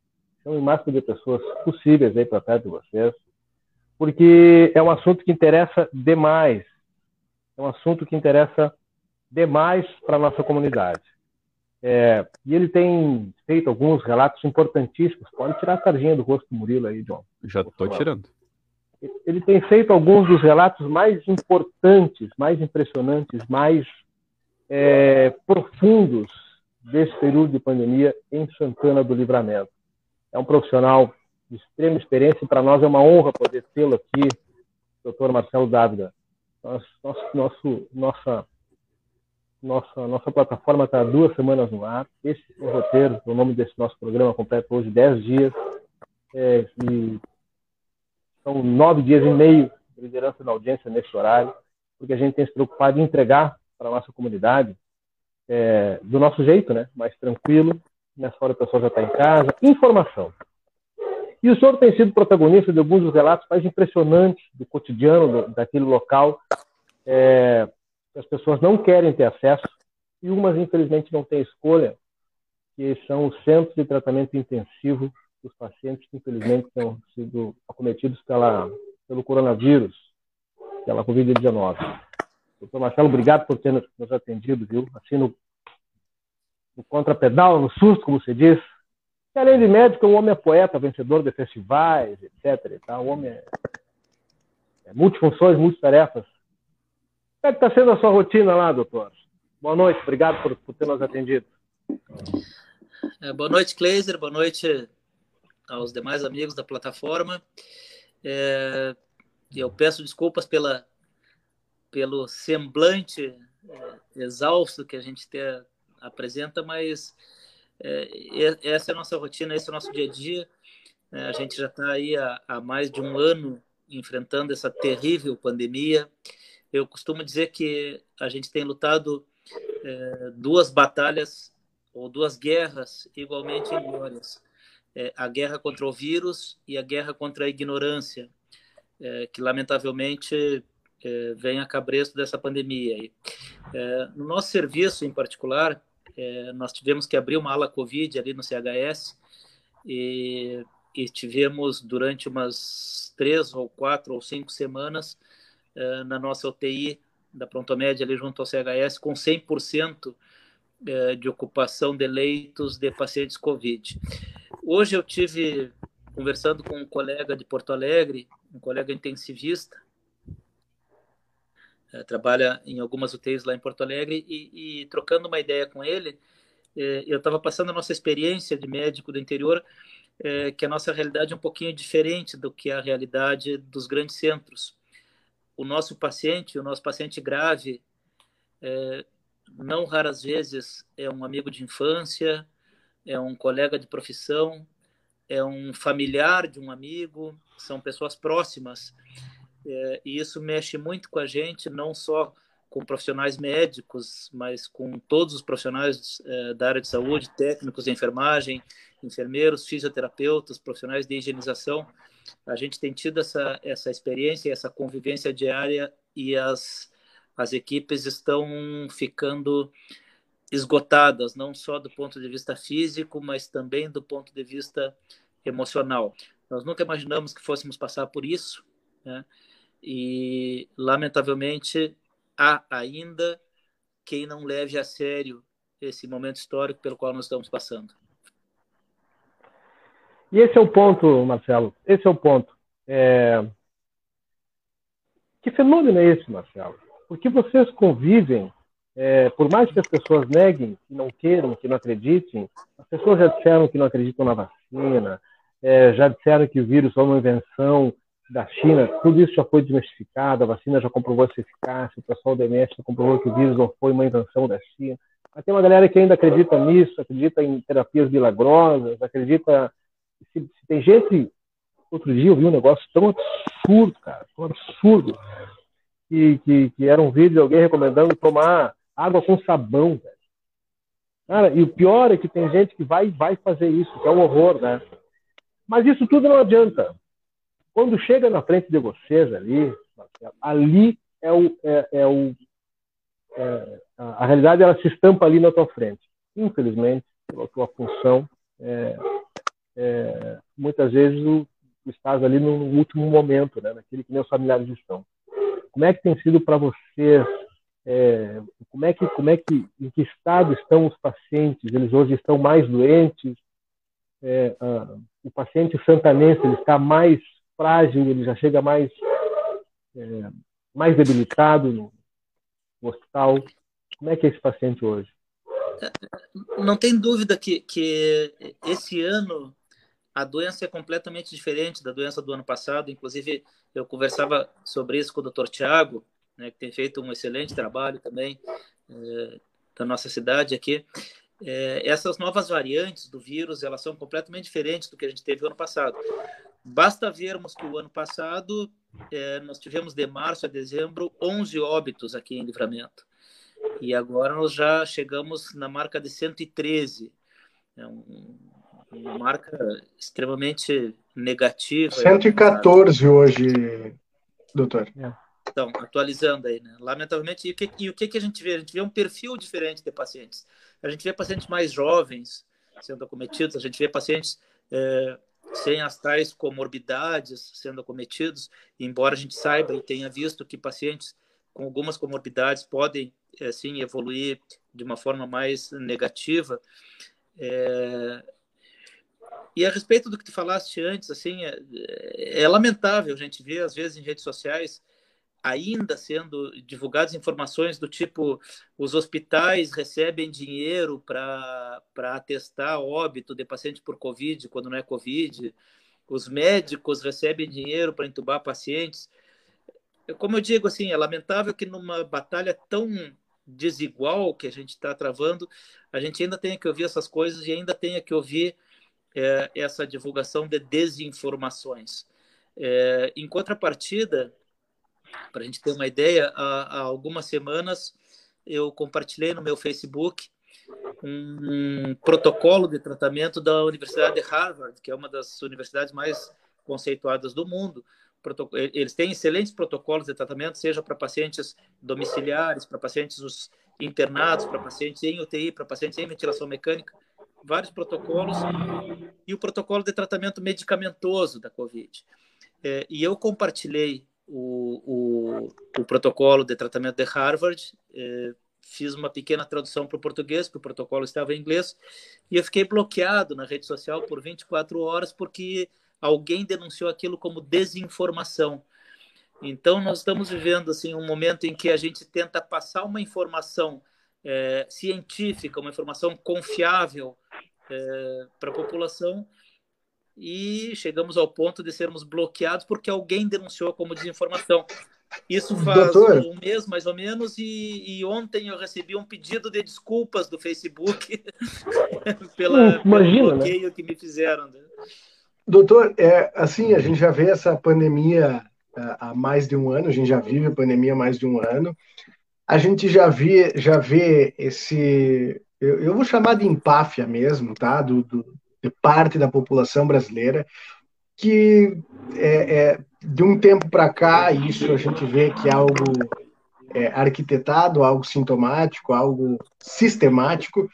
chame o máximo de pessoas possíveis aí para perto de vocês, porque é um assunto que interessa demais. É um assunto que interessa demais para a nossa comunidade. É, e ele tem feito alguns relatos importantíssimos. Pode tirar a sardinha do rosto do Murilo aí, John. Já estou tirando. Ele tem feito alguns dos relatos mais importantes, mais impressionantes, mais é, profundos desse período de pandemia em Santana do Livramento é um profissional de extrema experiência e para nós é uma honra poder tê-lo aqui, doutor Marcelo Dávila. Nosso, nosso, nossa, nossa, nossa plataforma está duas semanas no ar. Esse é o roteiro, o nome desse nosso programa completo hoje, dez dias. É, e são nove dias e meio de liderança da audiência nesse horário, porque a gente tem se preocupado em entregar para a nossa comunidade é, do nosso jeito, né, mais tranquilo, nessa hora a pessoa já está em casa. Informação. E o senhor tem sido protagonista de alguns dos relatos mais impressionantes do cotidiano daquele local, é, as pessoas não querem ter acesso, e umas, infelizmente, não têm escolha, que são os centros de tratamento intensivo dos pacientes que, infelizmente, têm sido acometidos pela, pelo coronavírus, pela Covid-19. Doutor Marcelo, obrigado por ter nos atendido, viu? Assim, no contrapedal, no susto, como você diz. E, além de médico, o homem é poeta, vencedor de festivais, etc. E tal. O homem é, é multifunções, multitarefas. Como é que está sendo a sua rotina lá, doutor? Boa noite, obrigado por, por ter nos atendido. É, boa noite, Kleiser, boa noite aos demais amigos da plataforma. É, eu peço desculpas pela pelo semblante é, exausto que a gente te, apresenta, mas é, essa é a nossa rotina, esse é o nosso dia a dia. É, a gente já está aí há, há, mais de um ano enfrentando essa terrível pandemia. Eu costumo dizer que a gente tem lutado é, duas batalhas ou duas guerras igualmente glórias. É, a guerra contra o vírus e a guerra contra a ignorância, é, que lamentavelmente é, vem a cabresto dessa pandemia. No nosso serviço, em particular, é, nós tivemos que abrir uma ala Covid ali no CHS e, e tivemos durante umas três ou quatro ou cinco semanas é, na nossa UTI da Prontomédia ali junto ao CHS com 100% é, de ocupação de leitos de pacientes Covid. Hoje eu tive conversando com um colega de Porto Alegre, um colega intensivista, é, trabalha em algumas UTIs lá em Porto Alegre, e, e trocando uma ideia com ele, é, eu estava passando a nossa experiência de médico do interior, é, que a nossa realidade é um pouquinho diferente do que a realidade dos grandes centros. O nosso paciente, o nosso paciente grave, é, não raras vezes é um amigo de infância, é um colega de profissão, é um familiar de um amigo, são pessoas próximas. É, e isso mexe muito com a gente, não só com profissionais médicos, mas com todos os profissionais é, da área de saúde, técnicos de enfermagem, enfermeiros, fisioterapeutas, profissionais de higienização. A gente tem tido essa, essa experiência, essa convivência diária e as, as equipes estão ficando esgotadas, não só do ponto de vista físico, mas também do ponto de vista emocional. Nós nunca imaginamos que fôssemos passar por isso, né? E, lamentavelmente, há ainda quem não leve a sério esse momento histórico pelo qual nós estamos passando. E esse é o ponto, Marcelo. Esse é o ponto. É... Que fenômeno é esse, Marcelo? Porque vocês convivem, é, por mais que as pessoas neguem, que não queiram, que não acreditem, as pessoas já disseram que não acreditam na vacina, é, já disseram que o vírus é uma invenção da China, tudo isso já foi desmistificado, a vacina já comprovou essa eficácia, o pessoal da MS já comprovou que o vírus não foi uma invenção da China. Mas tem uma galera que ainda acredita nisso, acredita em terapias milagrosas, acredita. Se, se tem gente. Outro dia eu vi um negócio tão absurdo, cara, tão absurdo, que, que, que era um vídeo de alguém recomendando tomar água com sabão, velho. Cara, e o pior é que tem gente que vai, vai fazer isso, que é um horror, né? Mas isso tudo não adianta. Quando chega na frente de vocês ali, ali é o, é, é o é, a realidade ela se estampa ali na tua frente. Infelizmente, pela tua função, é, é, muitas vezes o, tu estás ali no último momento, né, naquele que meus familiares estão. Como é que tem sido para vocês? É, como é que, como é que, em que estado estão os pacientes? Eles hoje estão mais doentes? É, o paciente santanense ele está mais frágil, ele já chega mais, é, mais debilitado no, hospital. Como é que é esse paciente hoje? Não tem dúvida que, que esse ano a doença é completamente diferente da doença do ano passado. Inclusive, eu conversava sobre isso com o Dr. Tiago, né, que tem feito um excelente trabalho também é, da nossa cidade aqui. É, essas novas variantes do vírus, elas são completamente diferentes do que a gente teve no ano passado. Basta vermos que o ano passado é, nós tivemos de março a dezembro 11 óbitos aqui em Livramento. E agora nós já chegamos na marca de 113. É um, uma marca extremamente negativa. 114 hoje, doutor. É. Então, atualizando aí, né? Lamentavelmente, e o, que, e o que, que a gente vê? A gente vê um perfil diferente de pacientes. A gente vê pacientes mais jovens sendo acometidos, a gente vê pacientes é, sem as tais comorbidades sendo acometidos, embora a gente saiba e tenha visto que pacientes com algumas comorbidades podem, assim, evoluir de uma forma mais negativa. É... E a respeito do que tu falaste antes, assim, é, é lamentável a gente ver, às vezes, em redes sociais, ainda sendo divulgadas informações do tipo os hospitais recebem dinheiro para atestar óbito de paciente por Covid quando não é Covid, os médicos recebem dinheiro para entubar pacientes. como eu digo, assim, é lamentável que numa batalha tão desigual que a gente está travando, a gente ainda tenha que ouvir essas coisas e ainda tenha que ouvir é, essa divulgação de desinformações. É, em contrapartida, para a gente ter uma ideia, há, há, algumas semanas eu compartilhei no meu Facebook um, um protocolo de tratamento da Universidade de Harvard, que é uma das universidades mais conceituadas do mundo, eles têm excelentes protocolos de tratamento, seja para pacientes domiciliares, para pacientes internados, para pacientes em UTI, para pacientes em ventilação mecânica, vários protocolos, e o protocolo de tratamento medicamentoso da COVID. É, e eu compartilhei o, o, o, protocolo de tratamento de Harvard, é, fiz uma pequena tradução para o português, porque o protocolo estava em inglês, e eu fiquei bloqueado na rede social por 24 horas, porque alguém denunciou aquilo como desinformação. Então, nós estamos vivendo assim um momento em que a gente tenta passar uma informação é, científica, uma informação confiável é, para a população e chegamos ao ponto de sermos bloqueados porque alguém denunciou como desinformação. Isso faz Doutor. um mês, mais ou menos, e, e, ontem eu recebi um pedido de desculpas do Facebook pela, hum, imagina, pelo né? bloqueio né? que me fizeram. Né? Doutor, é, assim, a gente já vê essa pandemia é, há mais de um ano, a gente já vive a pandemia há mais de um ano. A gente já vê, já vê esse, eu, eu vou chamar de empáfia mesmo, tá? Do, do, de parte da população brasileira, que é, é de um tempo para cá, isso a gente vê que é algo é, arquitetado, algo sintomático, algo sistemático,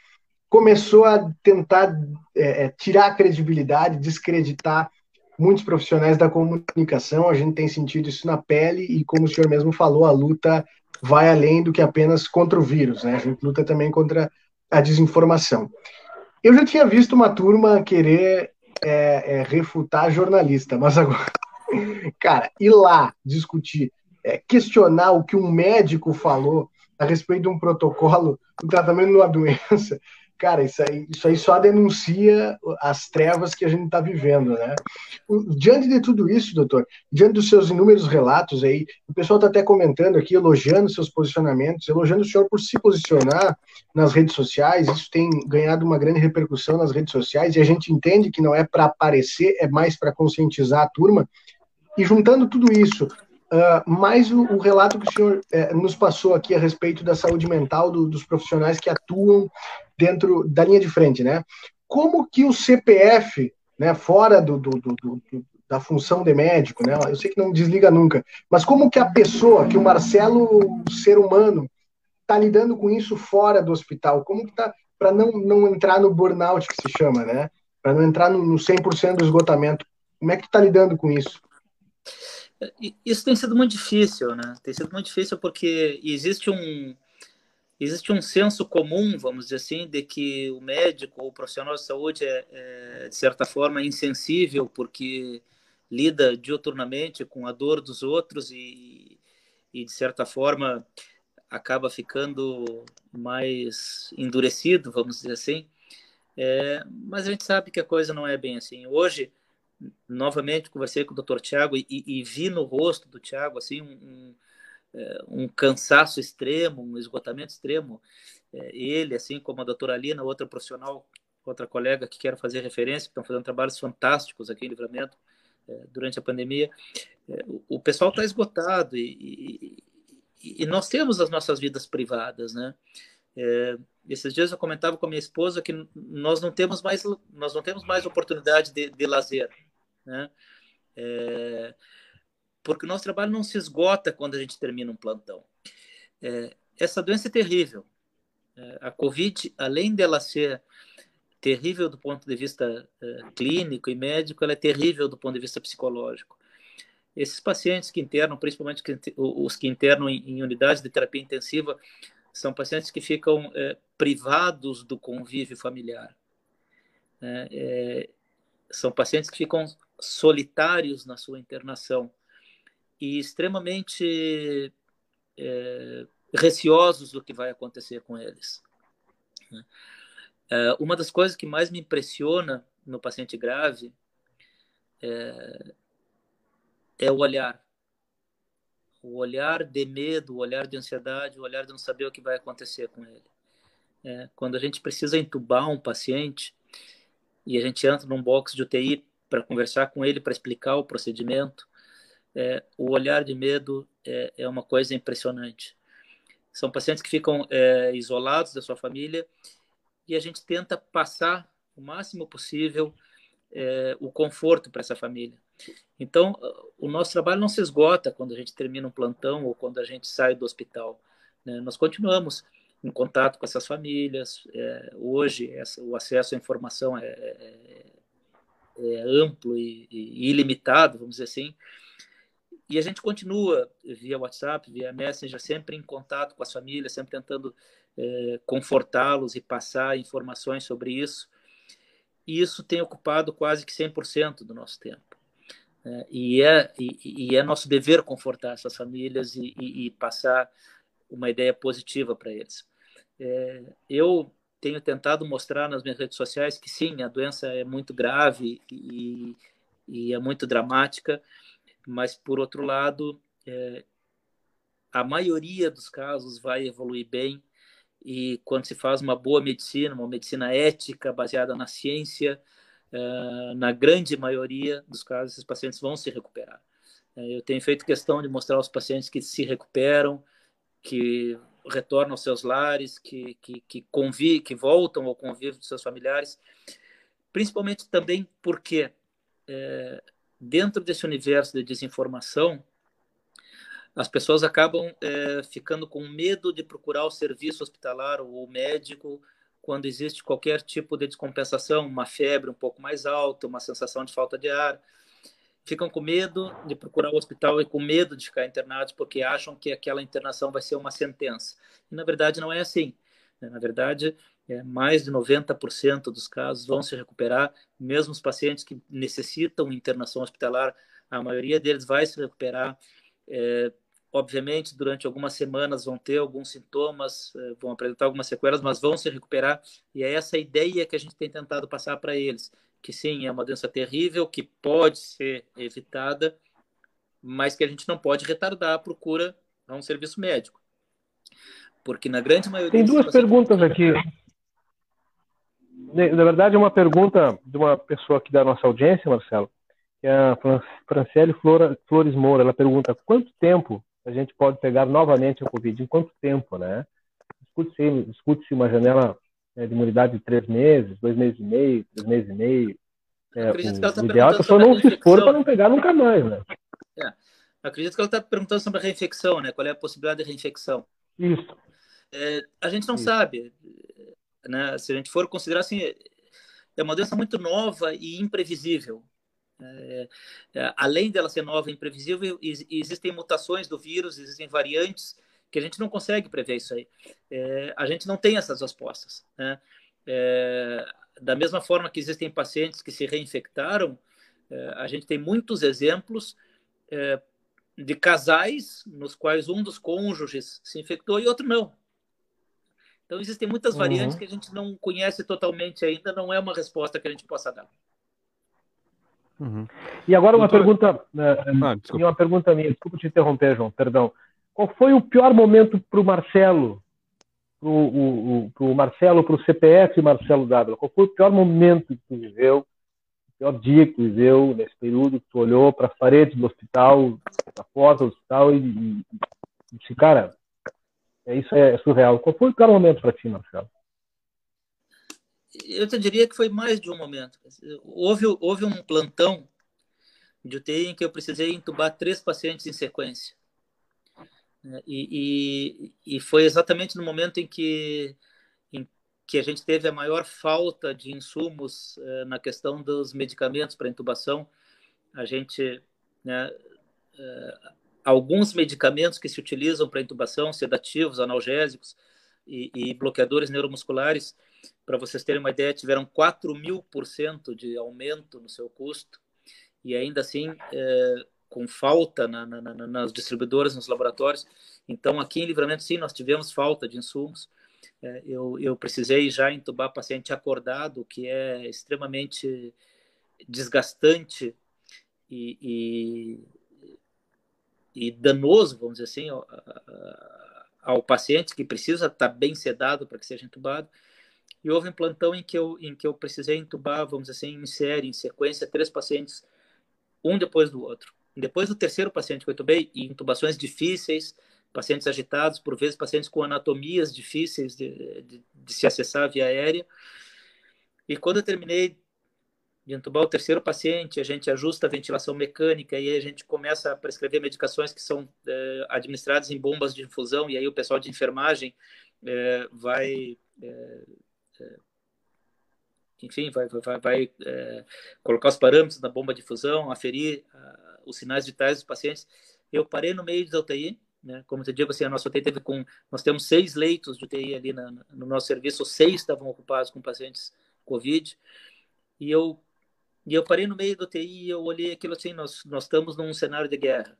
começou a tentar é, é, tirar a credibilidade, descreditar muitos profissionais da comunicação. A gente tem sentido isso na pele e, como o senhor mesmo falou, a luta vai além do que apenas contra o vírus, né? A gente luta também contra a desinformação. Eu já tinha visto uma turma querer é, é, refutar jornalista, mas agora, cara, ir lá discutir, é, questionar o que um médico falou a respeito de um protocolo do tratamento de uma doença, Cara, isso aí, isso aí só denuncia as trevas que a gente está vivendo, né? Diante de tudo isso, doutor, diante dos seus inúmeros relatos aí, o pessoal está até comentando aqui, elogiando seus posicionamentos, elogiando o senhor por se posicionar nas redes sociais, isso tem ganhado uma grande repercussão nas redes sociais, e a gente entende que não é para aparecer, é mais para conscientizar a turma. E juntando tudo isso, Uh, mais o, o, relato que o senhor eh, nos passou aqui a respeito da saúde mental do, dos profissionais que atuam dentro da linha de frente, né? Como que o CPF, né, fora do, do, do, do da função de médico, né? Eu sei que não desliga nunca, mas como que a pessoa, que o Marcelo, o ser humano, está lidando com isso fora do hospital? Como que tá para não, não entrar no burnout que se chama, né? Para não entrar no, no 100% do esgotamento. Como é que está lidando com isso? Isso tem sido muito difícil, né? Tem sido muito difícil porque existe um existe um senso comum, vamos dizer assim, de que o médico ou o profissional de saúde é, é, de certa forma, insensível, porque lida diuturnamente com a dor dos outros e, e de certa forma, acaba ficando mais endurecido, vamos dizer assim. É, mas a gente sabe que a coisa não é bem assim. Hoje, novamente, conversei com o Dr. Tiago e, e, vi no rosto do Tiago assim, um, um cansaço extremo, um esgotamento extremo. É, ele, assim como a doutora Alina, outra profissional, outra colega que quero fazer referência, que estão fazendo trabalhos fantásticos aqui em Livramento é, durante a pandemia, o pessoal está esgotado e, e, e, nós temos as nossas vidas privadas, né? É, esses dias eu comentava com a minha esposa que nós não temos mais nós não temos mais oportunidade de, de lazer, né? É, porque o nosso trabalho não se esgota quando a gente termina um plantão. É, essa doença é terrível. É, a Covid, além dela ser terrível do ponto de vista é, clínico e médico, ela é terrível do ponto de vista psicológico. Esses pacientes que internam, principalmente os que internam em, em unidades de terapia intensiva, são pacientes que ficam é, privados do convívio familiar. É, é, são pacientes que ficam solitários na sua internação e extremamente é, receosos do que vai acontecer com eles. Né? É, uma das coisas que mais me impressiona no paciente grave é, é o olhar. o olhar de medo, o olhar de ansiedade, o olhar de não saber o que vai acontecer com ele. É, quando a gente precisa entubar um paciente e a gente entra num box de UTI para conversar com ele, para explicar o procedimento, é, o olhar de medo é, é, uma coisa impressionante. São pacientes que ficam é, isolados da sua família e a gente tenta passar o máximo possível é, o conforto para essa família. Então, o nosso trabalho não se esgota quando a gente termina um plantão ou quando a gente sai do hospital. Né? Nós continuamos em contato com essas famílias. É, hoje, essa, o acesso à informação é, é, amplo e, e, ilimitado, vamos dizer assim. E a gente continua via WhatsApp, via Messenger, sempre em contato com as famílias, sempre tentando é, confortá-los e passar informações sobre isso. E isso tem ocupado quase que 100% do nosso tempo. É, e, é, e, e, é nosso dever confortar essas famílias e, e passar uma ideia positiva para eles. É, eu tenho tentado mostrar nas minhas redes sociais que sim, a doença é muito grave e, e é muito dramática, mas por outro lado, é, a maioria dos casos vai evoluir bem e quando se faz uma boa medicina, uma medicina ética baseada na ciência, é, na grande maioria dos casos esses pacientes vão se recuperar. É, eu tenho feito questão de mostrar aos pacientes que se recuperam, que retornam aos seus lares, que, que, que, que voltam ao convívio dos seus familiares, principalmente também porque é, dentro desse universo de desinformação, as pessoas acabam é, ficando com medo de procurar o serviço hospitalar ou médico quando existe qualquer tipo de descompensação, uma febre um pouco mais alta, uma sensação de falta de ar. Ficam com medo de procurar o hospital e com medo de ficar internados porque acham que aquela internação vai ser uma sentença. E na verdade não é assim. Na verdade, é, mais de 90% dos casos vão se recuperar, mesmo os pacientes que necessitam internação hospitalar, a maioria deles vai se recuperar. É, obviamente, durante algumas semanas vão ter alguns sintomas, é, vão apresentar algumas sequelas, mas vão se recuperar. E é essa ideia que a gente tem tentado passar para eles, que sim, é uma doença terrível, que pode ser evitada, mas que a gente não pode retardar a procura a um serviço médico. Porque na grande maioria. Tem duas perguntas aqui na verdade, é uma pergunta de uma pessoa aqui da nossa audiência, Marcelo, que é a Franciele Flores Moura. Ela pergunta quanto tempo a gente pode pegar novamente a Covid? Em quanto tempo, né? Discute-se discute uma janela né, de imunidade de três meses, dois meses e meio, três meses e meio. É, o, tá o ideal é a pessoa não se expor para não pegar nunca mais, né? É. Acredito que ela está perguntando sobre a reinfecção, né? Qual é a possibilidade de reinfecção? Isso. É, a gente não Isso. sabe. Né? Se a gente for considerar assim, é uma doença muito nova e imprevisível. É, é, além dela ser nova e imprevisível, existem mutações do vírus, existem variantes que a gente não consegue prever isso aí. É, a gente não tem essas respostas. Né? É, da mesma forma que existem pacientes que se reinfectaram, é, a gente tem muitos exemplos é, de casais nos quais um dos cônjuges se infectou e outro não. Então, existem muitas uhum. variantes que a gente não conhece totalmente ainda, não é uma resposta que a gente possa dar. Uhum. E agora uma Doutor... pergunta, né, ah, uma pergunta minha, desculpa te interromper, João, perdão. Qual foi o pior momento para o Marcelo, para o Marcelo, para o CPF Marcelo Dávila? Qual foi o pior momento que tu viveu, o pior dia que tu viveu nesse período que tu olhou para as paredes do hospital, a porta do hospital e, e, e disse, cara, isso é surreal. Qual foi o pior momento para ti, Marcelo? Eu te diria que foi mais de um momento. Houve, houve um plantão de UTI em que eu precisei entubar três pacientes em sequência. E, e, e foi exatamente no momento em que, em que a gente teve a maior falta de insumos eh, na questão dos medicamentos para intubação. A gente né, eh, alguns medicamentos que se utilizam para intubação, sedativos, analgésicos e, e bloqueadores neuromusculares, para vocês terem uma ideia, tiveram 4 mil por cento de aumento no seu custo e ainda assim é, com falta na, na, na, nas distribuidoras, nos laboratórios. Então, aqui em Livramento, sim, nós tivemos falta de insumos. É, eu, eu precisei já entubar paciente acordado, que é extremamente desgastante e, e e danoso, vamos dizer assim, ao, ao paciente que precisa estar bem sedado para que seja entubado. E houve um plantão em que eu, em que eu precisei entubar, vamos dizer assim, em série, em sequência, três pacientes, um depois do outro. Depois do terceiro paciente que eu entubei, e intubações difíceis, pacientes agitados, por vezes pacientes com anatomias difíceis de, de, de se acessar via aérea. E quando eu terminei de entubar o terceiro paciente, a gente ajusta a ventilação mecânica e aí a gente começa a prescrever medicações que são é, administradas em bombas de infusão e aí o pessoal de enfermagem é, vai é, enfim, vai, vai, vai colocar os parâmetros na bomba de infusão, aferir os sinais vitais dos pacientes. Eu parei no meio da UTI, né? Como eu digo, assim, a nossa UTI teve com, nós temos seis leitos de UTI ali na, no nosso serviço, seis estavam ocupados com pacientes COVID, e eu e eu parei no meio do UTI e eu olhei aquilo assim, nós, nós estamos num cenário de guerra.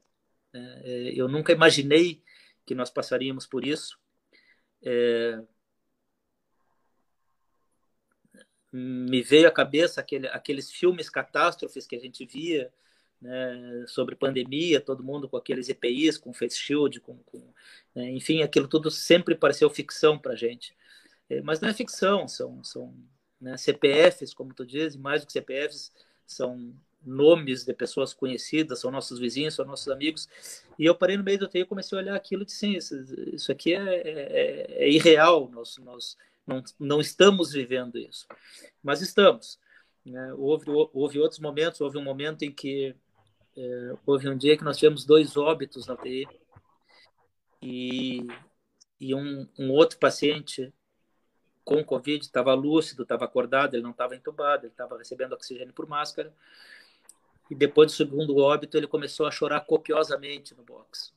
Né? É, eu nunca imaginei que nós passaríamos por isso. É, me veio à cabeça aquele, aqueles filmes catástrofes que a gente via né, sobre pandemia, todo mundo com aqueles EPIs, com face shield, com, com né, enfim, aquilo tudo sempre pareceu ficção para gente. É, mas não é ficção, são, são né, CPFs, como tu diz, mais do que CPFs, são nomes de pessoas conhecidas, são nossos vizinhos, são nossos amigos. E eu parei no meio do TI e comecei a olhar aquilo e disse, isso, isso aqui é, é, é, irreal, nós, nós não, não estamos vivendo isso. Mas estamos. Né? Houve, houve outros momentos, houve um momento em que é, houve um dia que nós tivemos dois óbitos na UTI e, e um, um outro paciente com Covid estava lúcido, estava acordado, ele não estava entubado, ele estava recebendo oxigênio por máscara. E depois do segundo óbito, ele começou a chorar copiosamente no box,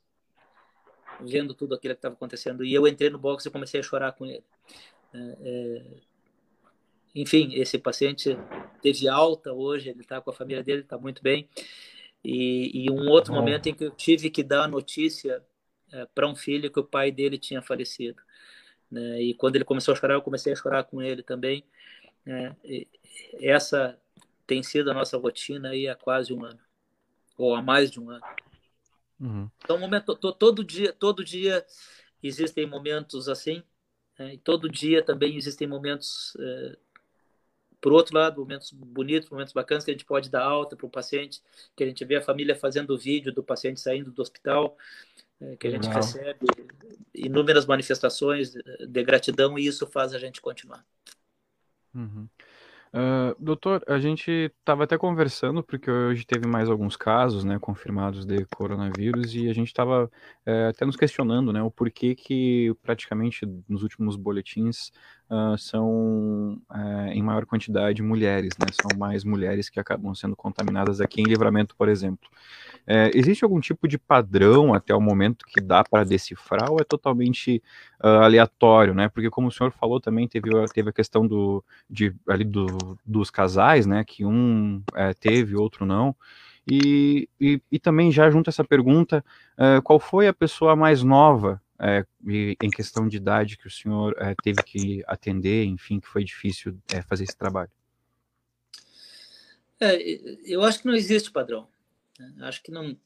vendo tudo aquilo que estava acontecendo. E eu entrei no box e comecei a chorar com ele. É, é... Enfim, esse paciente teve alta hoje, ele está com a família dele, está muito bem. E, e, um outro momento em que eu tive que dar a notícia é, para um filho que o pai dele tinha falecido. Né? E quando ele começou a chorar, eu comecei a chorar com ele também. Né? essa tem sido a nossa rotina aí há quase um ano, ou há mais de um ano. Uhum. Então, momento, todo dia, todo dia existem momentos assim, né? e todo dia também existem momentos é, por outro lado, momentos bonitos, momentos bacanas que a gente pode dar alta para o paciente, que a gente vê a família fazendo vídeo do paciente saindo do hospital, que a gente Legal. recebe inúmeras manifestações de gratidão e isso faz a gente continuar. Uhum. Uh, doutor, a gente estava até conversando, porque hoje teve mais alguns casos né, confirmados de coronavírus, e a gente estava é, até nos questionando né, o porquê que praticamente nos últimos boletins uh, são é, em maior quantidade mulheres, né, são mais mulheres que acabam sendo contaminadas aqui em livramento, por exemplo. É, existe algum tipo de padrão até o momento que dá para decifrar ou é totalmente uh, aleatório, né? Porque como o senhor falou também teve, teve a questão do, de, ali do, dos casais, né? Que um é, teve, outro não. E, e, e, também já junto essa pergunta, uh, qual foi a pessoa mais nova é, em questão de idade que o senhor é, teve que atender, enfim, que foi difícil é, fazer esse trabalho? É, eu acho que não existe padrão. Né? Acho que não,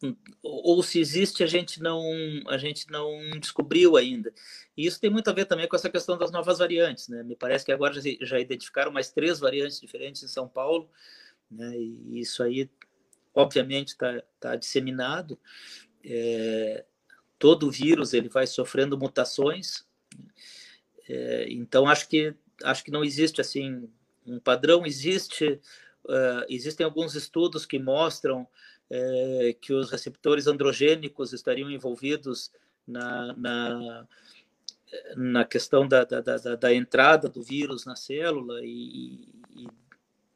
ou se existe a gente não a gente não descobriu ainda. E isso tem muito a ver também com essa questão das novas variantes, né? Me parece que agora já, identificaram mais três variantes diferentes em São Paulo, né? E isso aí, obviamente, está tá disseminado. É, todo vírus ele vai sofrendo mutações. É, então acho que acho que não existe assim um padrão. Existe uh, existem alguns estudos que mostram é, que os receptores androgênicos estariam envolvidos na, na, na questão da, da, da, da, entrada do vírus na célula e, e,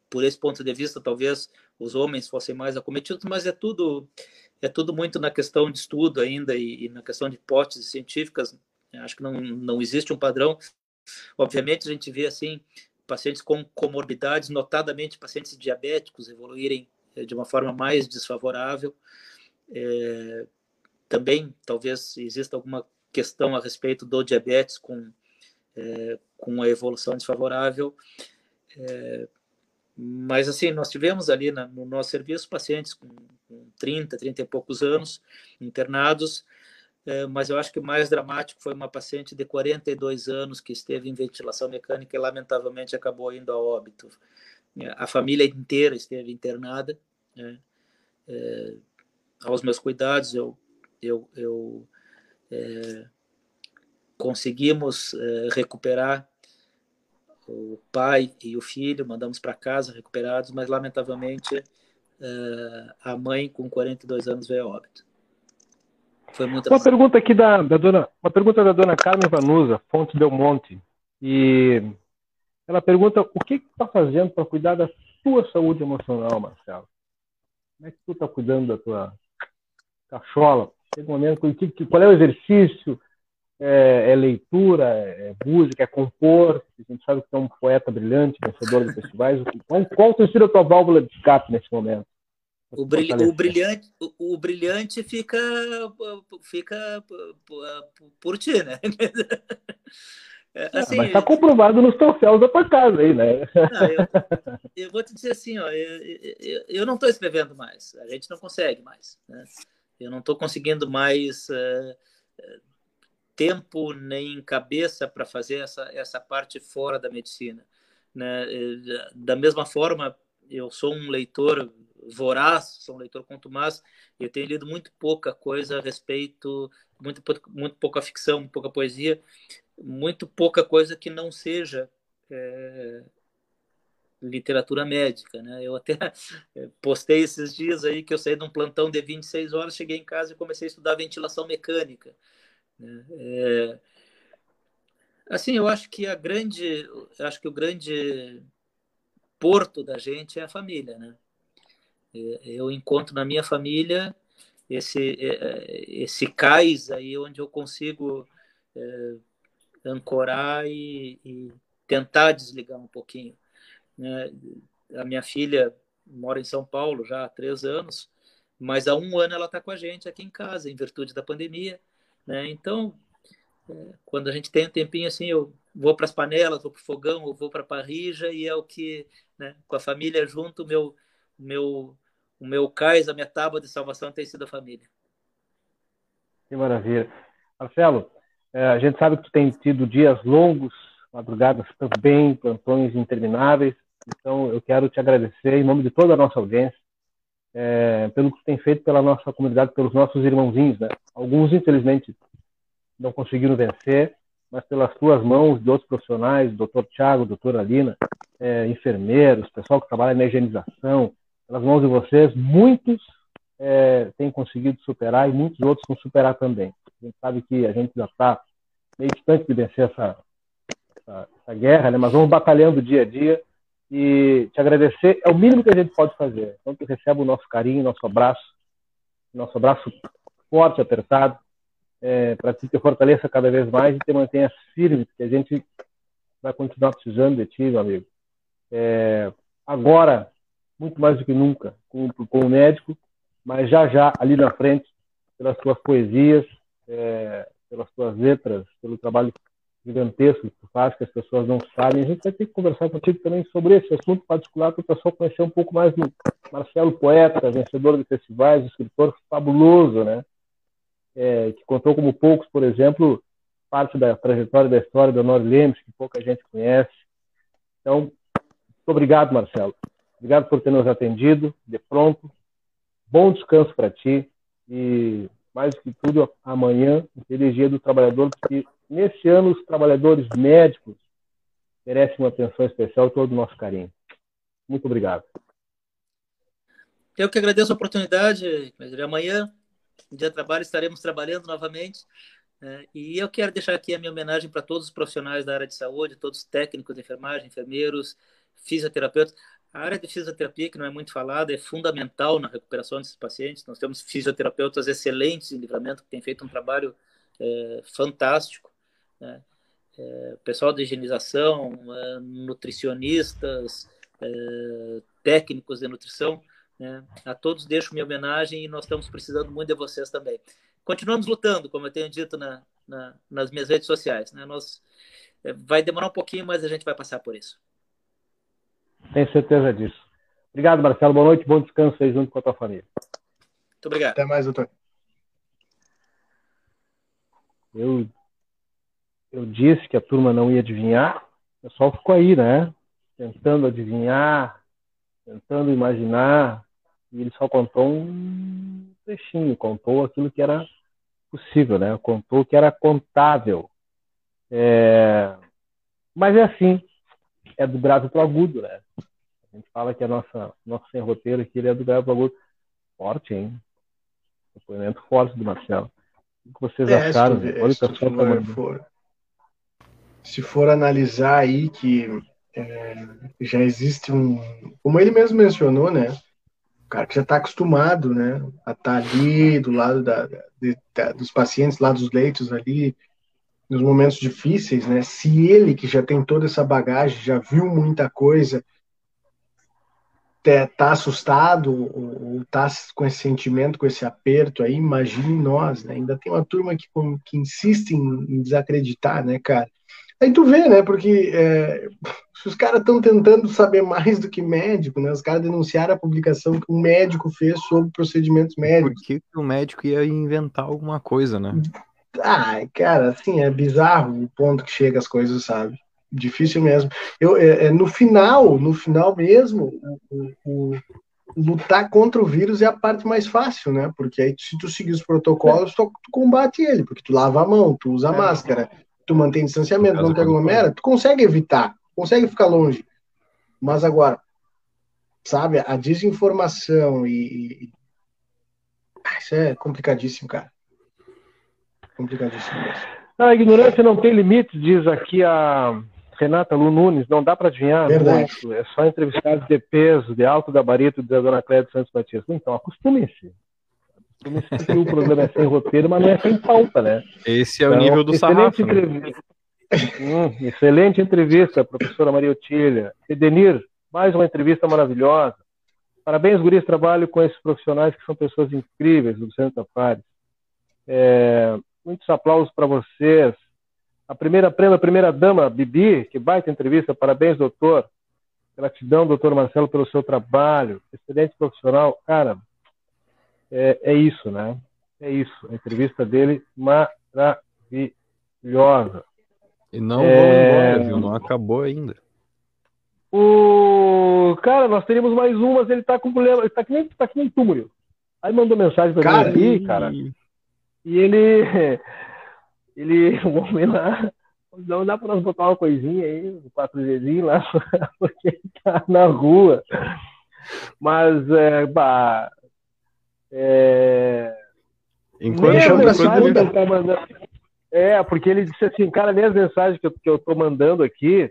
por esse ponto de vista talvez os homens fossem mais acometidos, mas é tudo é tudo muito na questão de estudo ainda e, e na questão de hipóteses científicas. Acho que não, não existe um padrão. Obviamente a gente vê assim pacientes com comorbidades, notadamente pacientes diabéticos evoluírem é, de uma forma mais desfavorável. É, também, talvez exista alguma questão a respeito do diabetes com, é, com a evolução desfavorável. É, mas, assim, nós tivemos ali na, no nosso serviço pacientes com, com 30, 30 e poucos anos, internados, é, mas eu acho que o mais dramático foi uma paciente de 42 anos que esteve em ventilação mecânica e, lamentavelmente, acabou indo a óbito. A família inteira esteve internada. Né? É, aos meus cuidados, eu, eu, eu é, conseguimos é, recuperar o pai e o filho, mandamos para casa recuperados, mas lamentavelmente uh, a mãe com 42 anos veio a óbito. Foi muito uma pergunta aqui da, da, dona, uma pergunta da dona Carmen Vanusa, Fonte Del Monte, e ela pergunta o que está fazendo para cuidar da sua saúde emocional, Marcelo? Como é que tu está cuidando da tua cachola? Momento, qual é o exercício? É, é leitura, é, é música, é compor. A gente sabe que é um poeta brilhante, vencedor de festivais. Qual, qual tem sido a tua válvula de escape nesse momento? O, brilh, o, brilhante, o, o, brilhante fica, fica por ti, né? É, assim, ah, mas está comprovado nos troféus da tua casa aí, né? Não, eu, eu, vou te dizer assim, ó, eu, eu, eu não estou escrevendo mais, a gente não consegue mais. Né? Eu não estou conseguindo mais uh, tempo nem cabeça para fazer essa, essa parte fora da medicina. Né? Da mesma forma, eu sou um leitor voraz, sou um leitor contumaz, eu tenho lido muito pouca coisa a respeito, muito, muito pouca ficção, pouca poesia, muito pouca coisa que não seja é, literatura médica, né? Eu até postei esses dias aí que eu saí de um plantão de 26 horas, cheguei em casa e comecei a estudar ventilação mecânica. Né? É, assim, eu acho que a grande, acho que o grande porto da gente é a família, né? É, eu encontro na minha família esse é, esse cais aí onde eu consigo é, ancorar e, e, tentar desligar um pouquinho. Né? A minha filha mora em São Paulo já há três anos, mas há um ano ela está com a gente aqui em casa, em virtude da pandemia. Né? Então, é, quando a gente tem um tempinho assim, eu vou para as panelas, vou para o fogão, eu vou para a parrija e é o que, né, com a família junto, meu, meu, o meu cais, a minha tábua de salvação tem sido a família. Que maravilha. Marcelo, é, a gente sabe que tu tem tido dias longos, madrugadas também, plantões intermináveis. Então, eu quero te agradecer em nome de toda a nossa audiência é, pelo que tem feito pela nossa comunidade, pelos nossos irmãozinhos, né? Alguns, infelizmente, não conseguiram vencer, mas pelas tuas mãos de outros profissionais, doutor Tiago, doutora Alina, é, enfermeiros, pessoal que trabalha na higienização, pelas mãos de vocês, muitos é, têm conseguido superar e muitos outros vão superar também. A gente sabe que a gente já está meio distante de vencer essa, essa, essa guerra, né? mas vamos batalhando dia a dia e te agradecer é o mínimo que a gente pode fazer. Então, tu recebe o nosso carinho, nosso abraço, nosso abraço forte, apertado, é, para que te fortaleça cada vez mais e te mantenha firme, porque a gente vai continuar precisando de ti, meu amigo. É, agora, muito mais do que nunca, com, o médico, mas já já, ali na frente, pelas tuas poesias, é, pelas tuas letras, pelo trabalho gigantesco que tu faz, que as pessoas não sabem. A gente vai ter que conversar contigo também sobre esse assunto particular para o pessoal conhecer um pouco mais do Marcelo Poeta, vencedor de festivais, escritor fabuloso, né? É, que contou como poucos, por exemplo, parte da trajetória da história do Honor Lemos, que pouca gente conhece. Então, muito obrigado, Marcelo. Obrigado por ter nos atendido de pronto. Bom descanso para ti e mais que tudo, amanhã, feliz dia do trabalhador, porque nesse ano os trabalhadores médicos merecem uma atenção especial e todo o nosso carinho. Muito obrigado. Eu que agradeço a oportunidade, amanhã, dia de trabalho, estaremos trabalhando novamente. Né? E eu quero deixar aqui a minha homenagem para todos os profissionais da área de saúde, todos os técnicos de enfermagem, enfermeiros, fisioterapeutas. A área de fisioterapia, que não é muito falada, é fundamental na recuperação desses pacientes. Nós temos fisioterapeutas excelentes em livramento, que têm feito um trabalho é, fantástico. Né? É, pessoal de higienização, é, nutricionistas, é, técnicos de nutrição. Né? A todos deixo minha homenagem e nós estamos precisando muito de vocês também. Continuamos lutando, como eu tenho dito na, na, nas minhas redes sociais. Né? Nós, é, vai demorar um pouquinho, mas a gente vai passar por isso. Tenho certeza disso. Obrigado, Marcelo. Boa noite, bom descanso aí junto com a tua família. Muito obrigado. Até mais, doutor. Eu, eu disse que a turma não ia adivinhar, o pessoal ficou aí, né? Tentando adivinhar, tentando imaginar, e ele só contou um trechinho, contou aquilo que era possível, né? Contou que era contável. É... Mas é assim, é do grave para o agudo, né? A gente fala que a nossa nosso sem roteiro aqui ele é do grave para o agudo. Forte, hein? Depoimento forte do Marcelo. O que vocês é, acharam? Olha for, for, se for analisar aí que é, já existe um, como ele mesmo mencionou, né? O cara que já está acostumado, né, a estar tá ali do lado da, de, da, dos pacientes, lá dos leitos ali, nos momentos difíceis, né? Se ele que já tem toda essa bagagem, já viu muita coisa, tá assustado ou, tá com esse sentimento, com esse aperto aí, imagine nós, né? Ainda tem uma turma que, que insiste em, em desacreditar, né, cara? Aí tu vê, né? Porque é, os caras estão tentando saber mais do que médico, né? Os caras denunciaram a publicação que um médico fez sobre procedimentos médicos. Por que o médico ia inventar alguma coisa, né? Ah, cara, assim, é bizarro o ponto que chega as coisas, sabe? Difícil mesmo. Eu, é, é no final, no final mesmo, o, o, lutar contra o vírus é a parte mais fácil, né? Porque aí, se tu seguir os protocolos, tu, tu combate ele, porque tu lava a mão, tu usa a é. máscara, tu mantém distanciamento, não te aglomera, tu consegue evitar, consegue ficar longe. Mas agora, sabe, a desinformação e. e... Ah, isso é complicadíssimo, cara. Complicadíssimo mesmo. A ignorância não tem limites, diz aqui a Renata Lu Nunes, não dá para adivinhar Verdade. muito, é só entrevistados de peso, de alto gabarito da Dona Cléia Santos Batista. Então, acostume-se que o programa é sem roteiro, mas não é sem pauta, né? Esse é o então, nível do sarrafo. Né? Entrevista. Hum, excelente entrevista, professora Maria Otília. Edenir, mais uma entrevista maravilhosa. Parabéns, Guris, trabalho com esses profissionais que são pessoas incríveis, do Centro Fares. É, muitos aplausos para vocês. A primeira prêmio, a primeira dama, Bibi, que baita entrevista. Parabéns, doutor. Gratidão, doutor Marcelo, pelo seu trabalho. Excelente profissional. Cara, é, é isso, né? É isso. A entrevista dele maravilhosa. E não é... embora, viu? Não acabou ainda. O cara, nós teríamos mais um, mas ele tá com problema, ele tá que nem, tá que nem túmulo. Aí mandou mensagem pra cara, mim aqui, cara. E ele. Ele, o homem lá, não dá pra nós botar uma coisinha aí, um 4Gzinho lá, porque ele tá na rua. Mas, é, bah, é... Enquanto mensagem que ele tá mandando... É, porque ele disse assim, cara, nem as mensagens que eu, que eu tô mandando aqui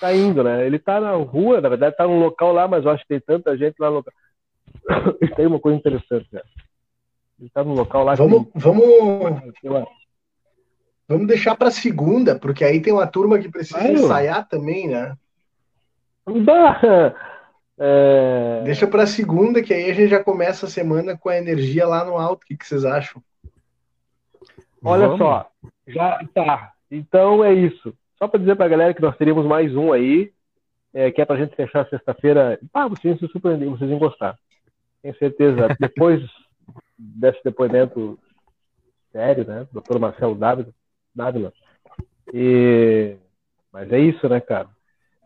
tá indo, né? Ele tá na rua, na verdade tá num local lá, mas eu acho que tem tanta gente lá no local. É uma coisa interessante, né? Ele tá num local lá vamos, que... Vamos, vamos deixar para segunda, porque aí tem uma turma que precisa claro. ensaiar também, né? Bah, é... Deixa para segunda, que aí a gente já começa a semana com a energia lá no alto. O que, que vocês acham? Olha Vamos. só, já tá. Então é isso. Só para dizer para a galera que nós teríamos mais um aí, é, que é para a gente fechar sexta-feira. Ah, vocês se surpreender, vocês vão gostar. Tenho certeza. Depois desse depoimento sério, né? Doutor Marcelo Dávila. E... Mas é isso, né, cara?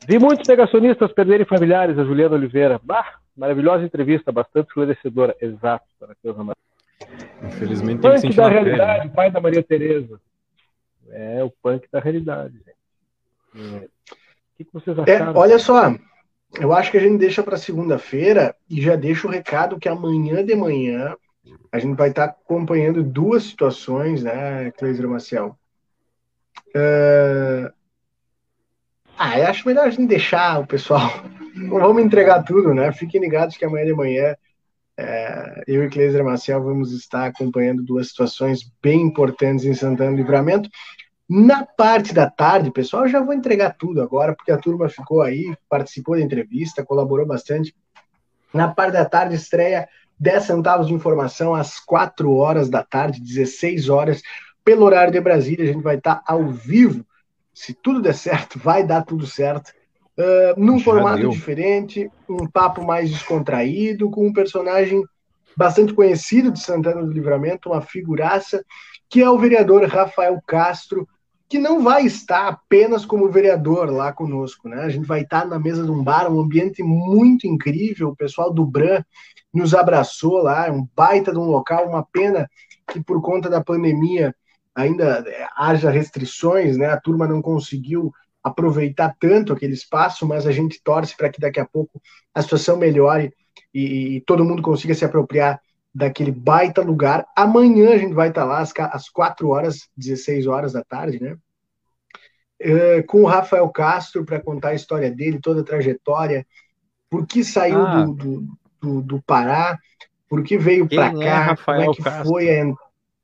Vi muitos negacionistas perderem familiares, a Juliana Oliveira. Bah, maravilhosa entrevista, bastante esclarecedora. Exato, para Deus Infelizmente tem punk da realidade, pai da Maria Tereza. É o punk da realidade, gente. É. O que, que vocês é, acharam? É, olha só, eu acho que a gente deixa para segunda-feira e já deixa o recado que amanhã de manhã a gente vai estar acompanhando duas situações, né, Cleiser Maciel? Uh, ah, eu acho melhor a gente deixar o pessoal. Não vamos entregar tudo, né? Fiquem ligados que amanhã de manhã é, eu e Cleiser Marcel vamos estar acompanhando duas situações bem importantes em Santana do Livramento. Na parte da tarde, pessoal, eu já vou entregar tudo agora, porque a turma ficou aí, participou da entrevista, colaborou bastante. Na parte da tarde, estreia 10 centavos de informação às 4 horas da tarde, 16 horas, pelo horário de Brasília. A gente vai estar ao vivo se tudo der certo, vai dar tudo certo. uh, num Já formato deu. diferente, um papo mais descontraído, com um personagem bastante conhecido de Santana do Livramento, uma figuraça, que é o vereador Rafael Castro, que não vai estar apenas como vereador lá conosco, né? A gente vai estar na mesa de um bar, um ambiente muito incrível, o pessoal do Bran nos abraçou lá, um baita de um local, uma pena que por conta da pandemia ainda é, haja restrições, né? A turma não conseguiu aproveitar tanto aquele espaço, mas a gente torce para que daqui a pouco a situação melhore e, e, todo mundo consiga se apropriar daquele baita lugar. Amanhã a gente vai estar lá às, às 4 horas, 16 horas da tarde, né? Uh, com o Rafael Castro para contar a história dele, toda a trajetória, por que saiu ah. do, do, do, do, Pará, por que veio para é cá, como é que Castro? foi a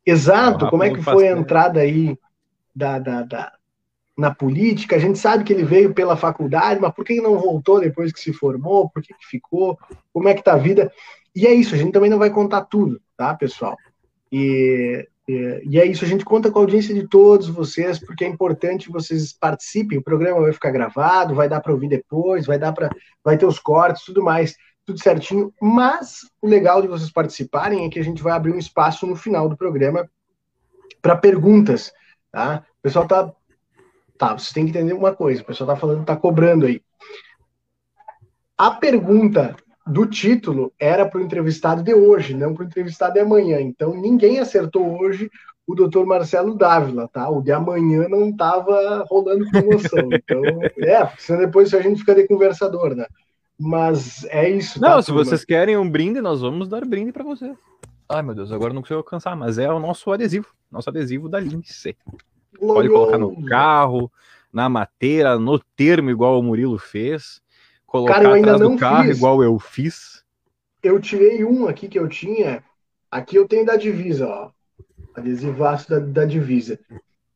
Exato, como é que foi a entrada aí da, da, da, na política? A gente sabe que ele veio pela faculdade, mas por que não voltou depois que se formou? Por que, que ficou? Como é que tá a vida? E é isso, a gente também não vai contar tudo, tá, pessoal? E, e, e é isso, a gente conta com a audiência de todos vocês, porque é importante vocês participem. O programa vai ficar gravado, vai dar para ouvir depois, vai dar para, vai ter os cortes, tudo mais tudo certinho, mas o legal de vocês participarem é que a gente vai abrir um espaço no final do programa para perguntas, tá? O pessoal tá tá, vocês têm que entender uma coisa, o pessoal tá falando, tá cobrando aí. A pergunta do título era para o entrevistado de hoje, não para o entrevistado de amanhã. Então ninguém acertou hoje o doutor Marcelo Dávila, tá? O de amanhã não estava rolando promoção. Então, é, senão depois a gente fica de conversador, né? Mas é isso. Não, tá, se turma? vocês querem um brinde, nós vamos dar brinde para vocês. Ai, meu Deus, agora não consigo alcançar, mas é o nosso adesivo, nosso adesivo da Lince. Pode colocar no carro, na mateira, no termo, igual o Murilo fez. Colocar Cara, eu ainda atrás do carro, fiz. igual eu fiz. Eu tirei um aqui que eu tinha. Aqui eu tenho da divisa, ó. Adesivaço da, da divisa.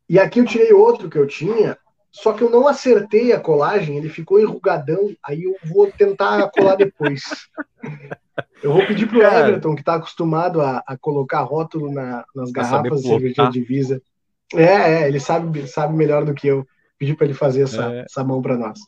E aqui eu tirei outro que eu tinha, só que eu não acertei a colagem, ele ficou enrugadão, aí eu vou tentar colar depois. Eu vou pedir pro Cara, Everton, que está acostumado a, a, colocar rótulo na, nas garrafas de cerveja de divisa. É, é, ele sabe, sabe melhor do que eu. Pedir para ele fazer essa, é. essa mão para nós.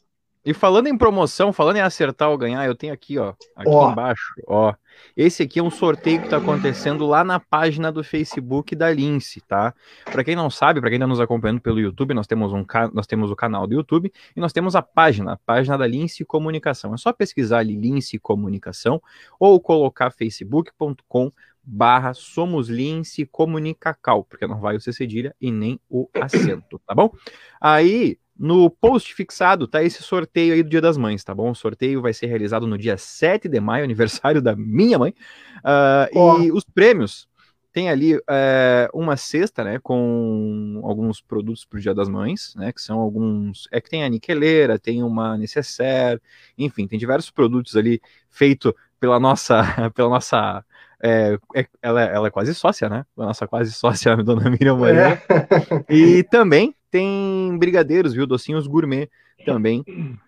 E falando em promoção, falando em acertar ou ganhar, eu tenho aqui, ó, aqui ó. embaixo, ó. Esse aqui é um sorteio que está acontecendo lá na página do Facebook da Lince, tá? Para quem não sabe, para quem está nos acompanhando pelo YouTube, nós temos um nós temos o canal do YouTube e nós temos a página, a página da Lince Comunicação. É só pesquisar ali Lince Comunicação ou colocar facebook.com barra Somos Lince Comunicacal, porque não vai o C cedilha e nem o acento, tá bom? Aí no post fixado tá esse sorteio aí do Dia das Mães, tá bom? O sorteio vai ser realizado no dia 7 de maio, aniversário da minha mãe. Uh, oh. E os prêmios tem ali é, uma cesta, né, com alguns produtos para o Dia das Mães, né, que são alguns, é que tem a niqueleira, tem uma necessaire, enfim, tem diversos produtos ali feito pela nossa, pela nossa é, é, ela, ela é quase sócia, né? A nossa quase sócia, a dona Miriam Maria. É. E também tem brigadeiros, viu? Docinhos gourmet também.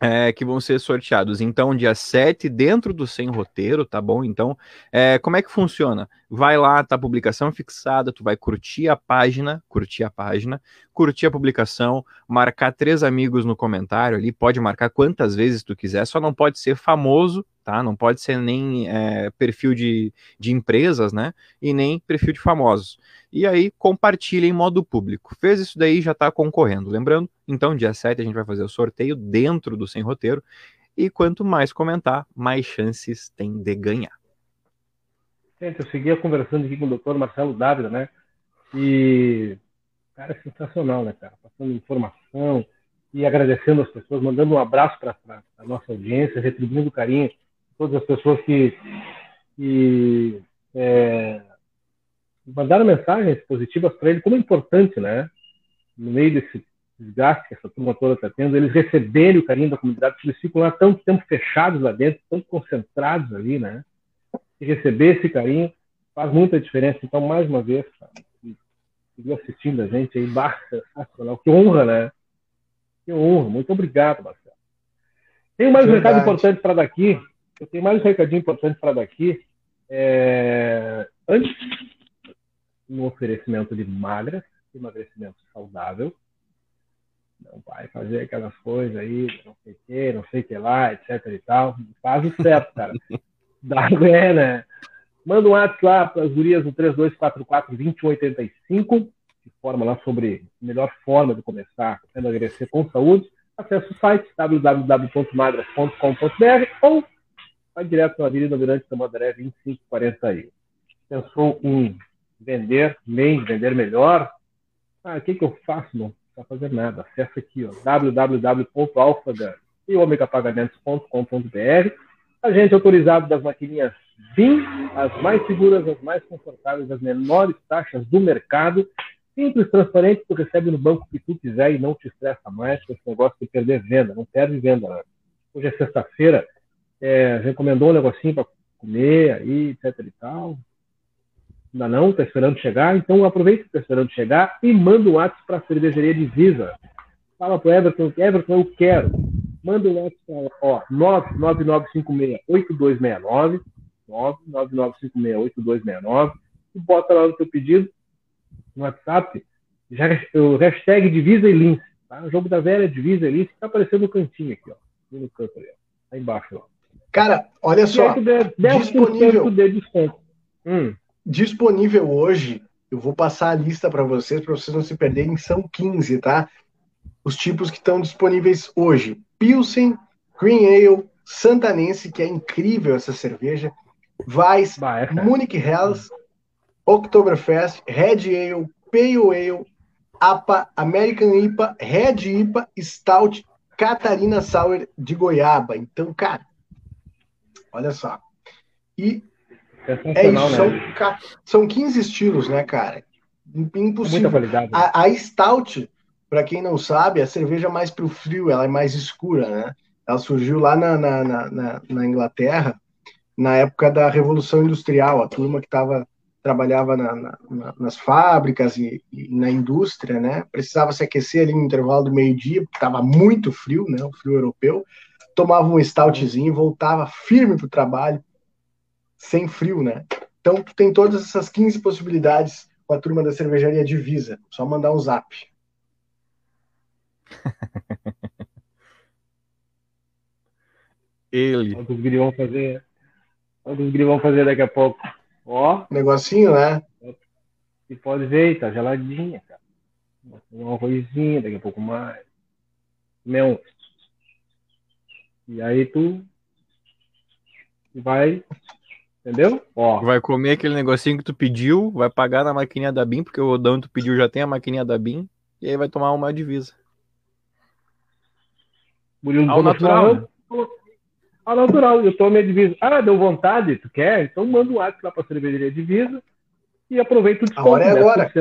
É, que vão ser sorteados. Então, dia 7, dentro do Sem Roteiro, tá bom? Então, é, como é que funciona? Vai lá, tá a publicação fixada, tu vai curtir a página, curtir a página, curtir a publicação, marcar três amigos no comentário ali, pode marcar quantas vezes tu quiser, só não pode ser famoso, tá? Não pode ser nem é, perfil de, de empresas, né? E nem perfil de famosos. E aí compartilha em modo público. Fez isso daí, já está concorrendo. Lembrando, então, dia 7 a gente vai fazer o sorteio dentro do Sem Roteiro. E quanto mais comentar, mais chances tem de ganhar. Gente, eu seguia conversando aqui com o doutor Marcelo Dávila, né? E, cara, é sensacional, né, cara? Passando informação e agradecendo as pessoas, mandando um abraço para a nossa audiência, retribuindo o carinho todas as pessoas que, que é, mandaram mensagens positivas para ele, como é importante, né? No meio desse desgaste que essa turma toda está tendo, eles receberem o carinho da comunidade, porque eles ficam lá tanto tempo fechados lá dentro, tão concentrados ali, né? E receber esse carinho faz muita diferença. Então, mais uma vez, seguiu assistindo a gente aí, basta, sensacional. Que honra, né? Que honra. Muito obrigado, Marcelo. Tem mais um recado importante para daqui. Eu tenho mais um recadinho importante para daqui. É... Antes, no oferecimento de magras, emagrecimento saudável. Não vai fazer aquelas coisas aí, não sei o que, não sei o que lá, etc e tal. Faz o certo, cara. Dá, é, né? Manda um WhatsApp lá para as gurias no 3244-2185, que forma lá sobre a melhor forma de começar a emagrecer com saúde. Acesse o site www.magras.com.br ou vai direto na Avenida Mirante da Madaré 2541. Pensou em vender bem, vender melhor? Ah, o que, que eu faço? Não precisa fazer nada. Acesse aqui, ó, www.alfagan e omegapagamentos.com.br. Agente autorizado das maquininhas BIM, as mais seguras, as mais confortáveis, as menores taxas do mercado. Simples, transparente, tu recebe no banco que tu quiser e não te estressa mais com esse negócio de perder venda. Não perde venda. Né? Hoje é sexta-feira, é, recomendou um negocinho para comer aí, etc e tal. Ainda não, está esperando chegar, então aproveita que está esperando chegar e manda um WhatsApp para a cervejaria Divisa. Fala para o Everton, Everton, eu quero. Manda um WhatsApp para 99956-8269, 99956-8269, e bota lá no teu pedido, no WhatsApp, já, o hashtag Divisa e Lince. Tá? O jogo da velha Divisa e Lince está aparecendo no cantinho aqui, ó. No canto ali, ó. Tá embaixo, ó. Cara, olha só. 10%, 10 disponível. de desconto. Hum disponível hoje, eu vou passar a lista para vocês, para vocês não se perderem, são 15, tá? Os tipos que estão disponíveis hoje: Pilsen, Green Ale, Santanense, que é incrível essa cerveja, Weiss, é, Munich Helles, Oktoberfest, Red Ale, Pale Ale, APA, American IPA, Red IPA, Stout, Catarina Sour de Goiaba. Então, cara, olha só. E é isso, são, né? são 15 estilos, né, cara? Impossível. Muita qualidade. Né? A, a Stout, para quem não sabe, é a cerveja mais pro frio, ela é mais escura, né? Ela surgiu lá na, na, na, na Inglaterra, na época da Revolução Industrial, a turma que tava, trabalhava na, na, nas fábricas e, e, na indústria, né? Precisava se aquecer ali no intervalo do meio-dia, porque estava muito frio, né? O frio europeu. Tomava um stoutzinho, voltava firme para o trabalho, sem frio, né? Então, tu tem todas essas 15 possibilidades com a turma da cervejaria Divisa. Só mandar um zap. Ele. Olha o que vão fazer. Olha o que vão fazer daqui a pouco. Ó. Negocinho, né? E pode ver, tá geladinha, cara. Um arrozinho, daqui a pouco mais. Meu. E aí tu vai Entendeu? Ó. Vai comer aquele negocinho que tu pediu, vai pagar na maquininha da BIM, porque o rodão que tu pediu já tem a maquininha da BIM, e aí vai tomar uma divisa. Murilo Ao natural. Né? Ao natural, eu tomo a divisa. Ah, deu vontade, tu quer? Então manda um WhatsApp lá pra cervejaria divisa e aproveita o desconto. A hora é agora.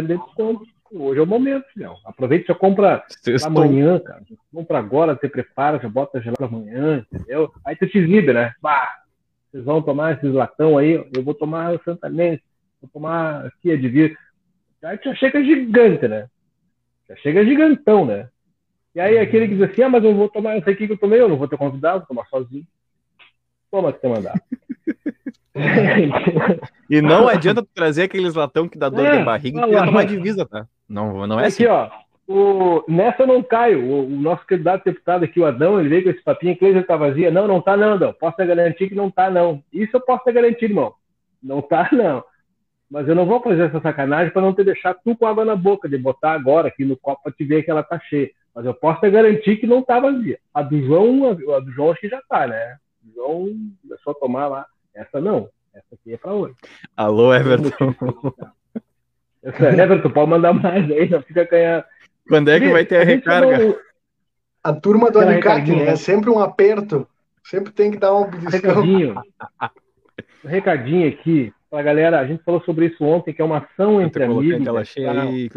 Hoje é o momento, filhão. Aproveita, já compra Sextou. amanhã, cara. Compra agora, você prepara, já bota gelado amanhã, entendeu? Aí tu te livra, né? Bah, vocês vão tomar esses latão aí, eu vou tomar o Santanense, vou tomar aqui a Divisa. Aí já chega gigante, né? Já chega gigantão, né? E aí aquele que diz assim, ah, mas eu vou tomar isso aqui que eu tomei, eu não vou ter convidado, vou tomar sozinho. Toma que você mandar. e não adianta trazer aqueles latão que dá dor é, de barriga e tomar divisa, tá? Não, não é aqui, assim. ó. O, nessa eu não caio. O, o, nosso candidato deputado aqui, o Adão, ele veio com esse papinho que ele tá vazia. Não, não tá não, Adão. Posso garantir que não tá não. Isso eu posso garantir, irmão. Não tá não. Mas eu não vou fazer essa sacanagem para não te deixar tu com água na boca, de botar agora aqui no copo para te ver que ela tá cheia. Mas eu posso te garantir que não tá vazia. A do João, a do João acho que já tá, né? João começou a tomar lá. Essa não. Essa aqui é para hoje. Alô, Everton. Everton, pode mandar mais aí, não fica ganhando quando é que vai ter a, a recarga? A turma do alicate, né? É sempre um aperto. Sempre tem que dar um Recadinho. um recadinho aqui pra galera. A gente falou sobre isso ontem, que é uma ação entre amigos. Tela cheia tá? aí,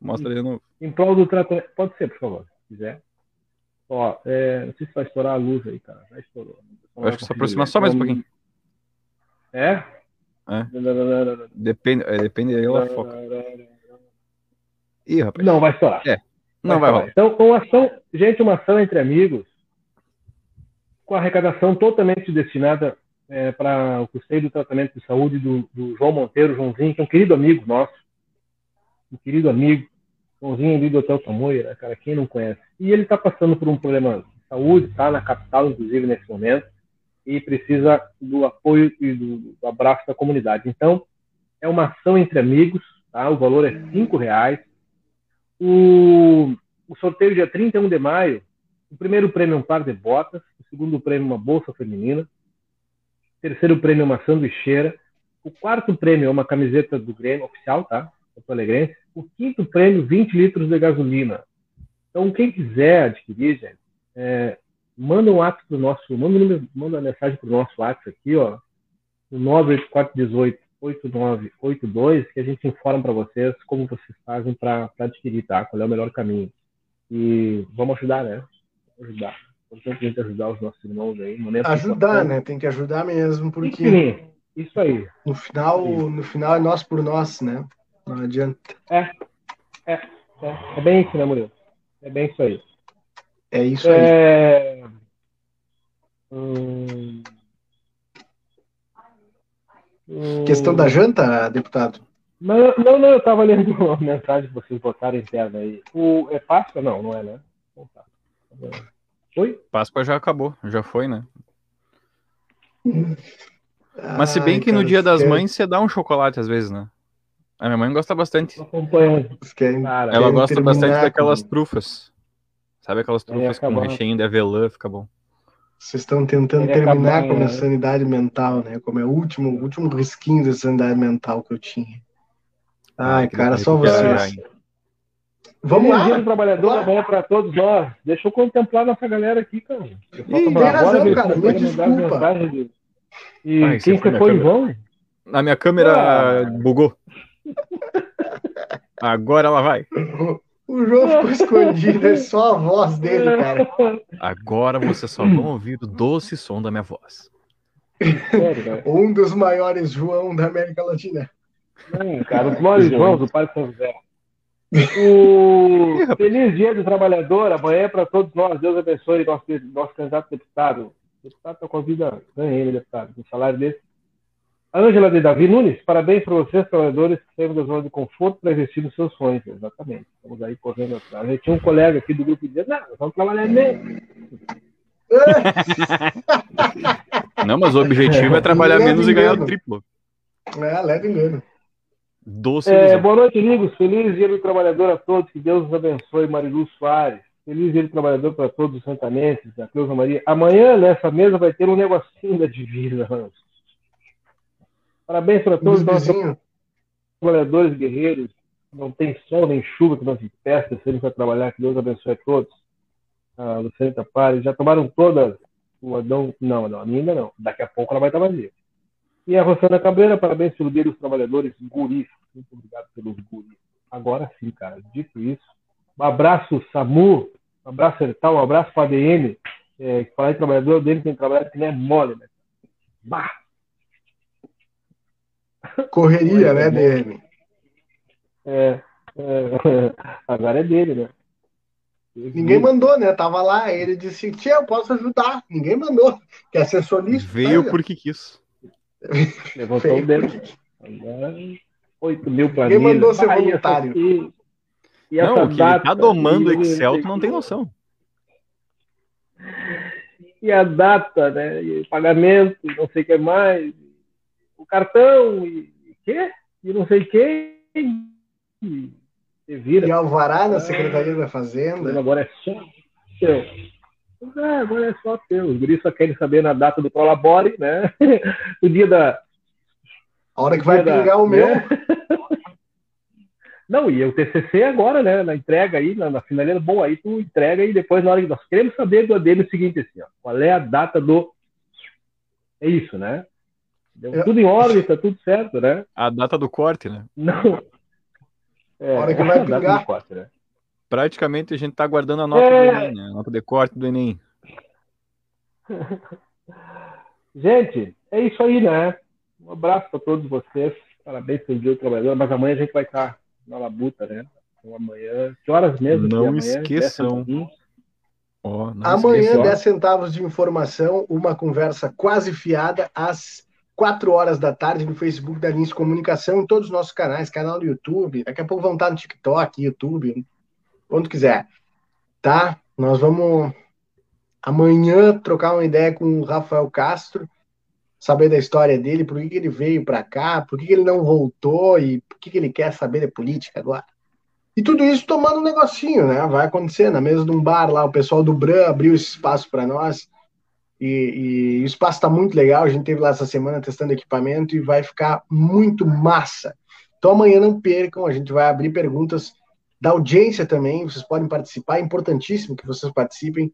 Mostra de novo. Em prol do tratamento. Pode ser, por favor, se quiser. Ó, é... não sei se vai estourar a luz aí, cara. Já estourou. Eu acho que se aproximar só mais um pouquinho. É? É. Depende, é, depende aí, ela foca. Ih, rapaz. Não vai estourar. É. Não vai, vai Então, uma ação, gente, uma ação entre amigos, com arrecadação totalmente destinada é, para o custeio do tratamento de saúde do, do, João Monteiro, Joãozinho, que é um querido amigo nosso, um querido amigo, Joãozinho ali do Hotel Tamoio, né, cara, quem não conhece. E ele está passando por um problema de saúde, está na capital, inclusive, nesse momento, e precisa do apoio e do, abraço da comunidade. Então, é uma ação entre amigos, tá? o valor é cinco reais. O, o sorteio dia 31 de maio, o primeiro prêmio é um par de botas, o segundo prêmio uma bolsa feminina, o terceiro prêmio é uma sanduicheira, o quarto prêmio é uma camiseta do Grêmio oficial, tá? Porto Alegrense. O quinto prêmio, 20 litros de gasolina. Então, quem quiser adquirir, gente, é, manda um WhatsApp pro nosso, manda, manda uma mensagem pro nosso WhatsApp aqui, ó, no 98418 8982, que a gente informa para vocês como vocês fazem para adquirir, tá? Qual é o melhor caminho. E vamos ajudar, né? Vamos ajudar. Importante a gente ajudar os nossos irmãos aí. Ajudar, né? Tem que ajudar mesmo, porque. Enfim, isso aí. No final, no final é nós por nós, né? Não adianta. É. É. É, é bem isso, né, Murilo? É bem isso aí. É isso aí. É... Hum... Questão da janta, deputado? Não, não, não eu estava lendo uma mensagem que vocês botaram interna aí. O, é Páscoa? Não, não é, né? Tá. Foi? Páscoa já acabou, já foi, né? Mas se bem Ai, que no dia das mães você dá um chocolate às vezes, né? A minha mãe gosta bastante. Cara, Ela gosta bastante daquelas trufas. Sabe aquelas trufas com recheio de avelã, fica bom. Vocês estão tentando terminar acabar, com a minha sanidade mental, né? Como é o último, último risquinho da sanidade mental que eu tinha. Ai, cara, só vocês. Vamos lá. Dia do trabalhador amanhã para todos nós. Deixa eu contemplar nossa galera aqui, cara. Ih, tem razão, cara. Me desculpa. De... E Ai, quem foi, foi João? A minha câmera ah. bugou. Agora ela vai. O João ficou escondido, é só a voz dele, cara. Agora vocês só vão ouvir o doce som da minha voz. um dos maiores João da América Latina. Não, cara, os maiores João do Parque São José. O Feliz Dia do Trabalhador, amanhã é para todos nós. Deus abençoe nosso, nosso candidato a deputado. O deputado está com a vida, ganha ele, deputado, com salário desse. Ângela de Davi Nunes, parabéns para vocês, trabalhadores que saíram da zona de conforto para investir nos seus sonhos. Exatamente. Estamos aí correndo atrás. A gente tinha um colega aqui do grupo que dizia, não, vamos trabalhar menos. não, mas o objetivo é trabalhar menos e ganhar o triplo. É, leve engano. Doce é, boa noite, amigos. Feliz dia do trabalhador a todos. Que Deus os abençoe. Marilu Soares. Feliz dia do trabalhador para todos os santanenses. A Cleusa Maria. Amanhã, nessa mesa, vai ter um negocinho da divisa. Parabéns para todos os trabalhadores guerreiros. Não tem sol nem chuva que nos impeça de serem para trabalhar. Que Deus abençoe a todos. A Luciana Tapares. Já tomaram todas o Adão? Não, não, ainda não. Daqui a pouco ela vai estar vazia. E a Rosana Cabreira, parabéns pelo dia dos trabalhadores guris. Muito obrigado pelos guris. Agora sim, cara. Dito isso, um abraço, Samu. Um abraço, Ertal. Um abraço para a ADN. É, falar em trabalhador, dele tem trabalhado que nem é mole, né? Bah! Correria, né, DM? É, é, agora é dele, né? Ninguém mandou, né? Tava lá, ele disse, tia, eu posso ajudar. Ninguém mandou. Quer ser solista? Veio porque quis. Levantou o dedo. Agora, 8 mil planilhas. Ninguém mandou ser voluntário. E, e não, que ele tá domando o Excel, tu não tem noção. E a data, né? E pagamento, não sei o que mais o cartão e, e quê? E não sei quem. E, e vira. E alvará na Secretaria da Fazenda. Agora é só teu. É, agora é só teu. Os guris só querem saber na data do Prolabore, né? o dia da. A hora que vai pingar da, o meu. Né? Não, e o TCC agora, né, na entrega aí, na, na finaleira, bom, aí tu entrega e depois na hora que nós queremos saber do dele o seguinte, assim, ó, qual é a data do... É isso, né? Deu eu... tudo em órbita, tudo certo, né? A data do corte, né? Não. É, a hora que vai pingar. Corte, né? Praticamente a gente tá aguardando a nota é... do Enem, né? A nota de corte do Enem. gente, é isso aí, né? Um abraço para todos vocês. Parabéns pelo dia do trabalhador. Mas amanhã a gente vai estar na labuta, né? Então amanhã. Que horas mesmo? Não amanhã, esqueçam. Oh, Amanhã, 10 centavos de informação, uma conversa quase fiada às 4 horas da tarde no Facebook da Lins Comunicação, em todos os nossos canais, canal do YouTube. Daqui a pouco vão estar no TikTok, YouTube, onde quiser. Tá? Nós vamos amanhã trocar uma ideia com o Rafael Castro, saber da história dele, por que, que ele veio para cá, por que, que ele não voltou e por que, que ele quer saber de política agora. E tudo isso tomando um negocinho, né? Vai acontecer na mesa de um bar lá, o pessoal do Bran abriu esse espaço para nós. E, e, o espaço está muito legal. A gente teve lá essa semana testando equipamento e vai ficar muito massa. Então amanhã não percam, a gente vai abrir perguntas da audiência também. Vocês podem participar, é importantíssimo que vocês participem.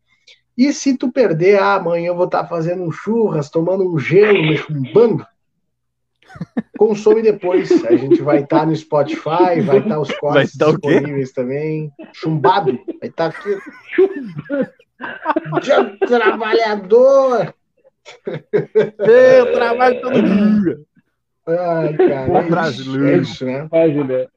E se tu perder, ah, amanhã eu vou estar tá fazendo um churras, tomando um gelo, me chumbando. Consome depois. A gente vai estar tá no Spotify, vai estar tá os cortes disponíveis também. Chumbado. Vai estar tá aqui. Dia trabalhador! Eu trabalho todo dia! Ai, cara. É brasileiro. É isso, né? Imagina.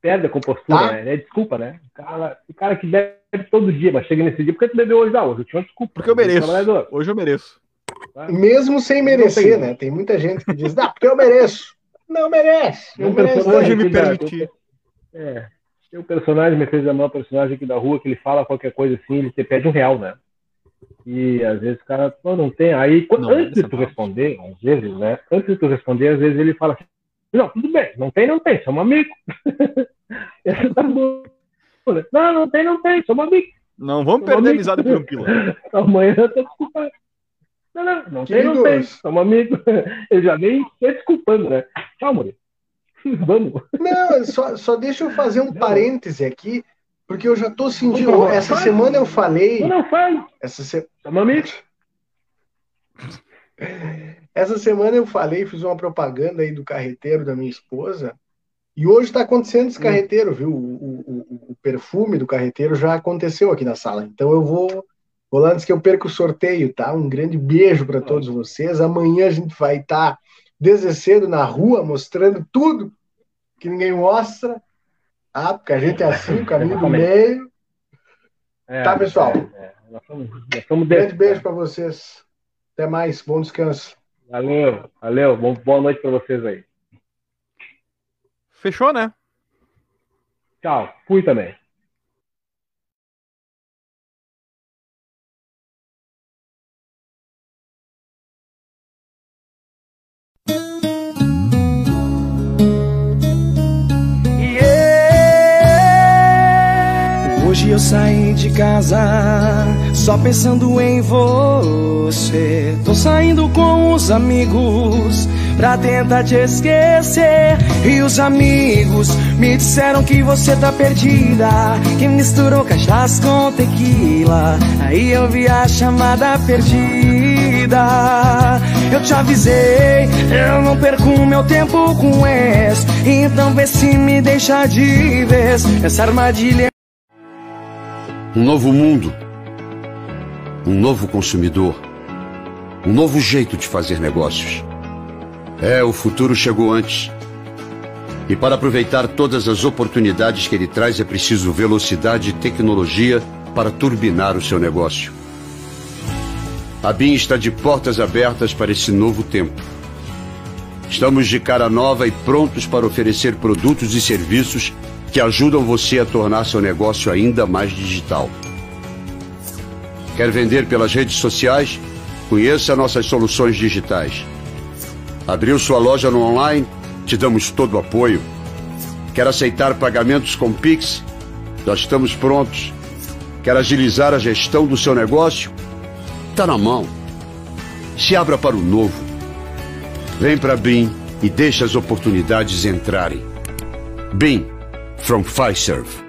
Perde a compostura, tá? né? É desculpa, né? O cara, o cara que bebe todo dia, mas chega nesse dia, porque tu bebeu hoje? Ah, hoje eu tinha uma desculpa. Porque eu mereço. Hoje eu mereço. Tá? Mesmo sem merecer, né? Tem muita gente que diz, ah, porque eu mereço. Não merece. Não merece. Hoje me permiti. É. Tem um personagem, me fez amar um personagem aqui da rua, que ele fala qualquer coisa assim, ele te pede um real, né? E às vezes o cara, pô, não tem. Aí, não, antes de tu responder, às vezes, né? Antes de tu responder, às vezes ele fala assim, não, tudo bem, não tem, não tem, somos amigos. tá bom. Não, não tem, não tem, somos amigos. Não vamos somos perder amizade por um pila. Amanhã eu tô desculpado. Não, não, não tem, não tem, somos amigos. Ele já vem se desculpando, né? Tchau, Murilo. Vamos. Não, só, só deixa eu fazer um parêntese aqui, porque eu já tô sentindo. Não, essa faz. semana eu falei. Não, não faz. Essa se... amigo. Essa semana eu falei, fiz uma propaganda aí do carreteiro da minha esposa. E hoje está acontecendo esse hum. carreteiro, viu? O, o, o, perfume do carreteiro já aconteceu aqui na sala. Então eu vou, vou lá antes que eu perca o sorteio, tá? Um grande beijo para todos vocês. Amanhã a gente vai estar tá desde cedo na rua, mostrando tudo que ninguém mostra. Ah, porque a gente é assim, o caminho do meio. É, tá, pessoal? É, é. Nós somos, nós somos Grande beijo para vocês. Até mais. Bom descanso. Valeu, valeu. Boa noite para vocês aí. Fechou, né? Tchau. Fui também. Eu saí de casa só pensando em você. Tô saindo com os amigos pra tentar te esquecer. E os amigos me disseram que você tá perdida, que misturou cachaça com tequila. Aí eu vi a chamada perdida. Eu te avisei, eu não perco meu tempo com esse. Então vê se me deixa de vez. Essa armadilha. Um novo mundo, um novo consumidor, um novo jeito de fazer negócios. É, o futuro chegou antes. E para aproveitar todas as oportunidades que ele traz, é preciso velocidade e tecnologia para turbinar o seu negócio. A BIM está de portas abertas para esse novo tempo. Estamos de cara nova e prontos para oferecer produtos e serviços que ajudam você a tornar seu negócio ainda mais digital. Quer vender pelas redes sociais? Conheça nossas soluções digitais. Abriu sua loja no online? Te damos todo o apoio. Quer aceitar pagamentos com Pix? Nós estamos prontos. Quer agilizar a gestão do seu negócio? Está na mão. Se abra para o novo. Vem para BIM e deixe as oportunidades entrarem. BIM from Fiserv.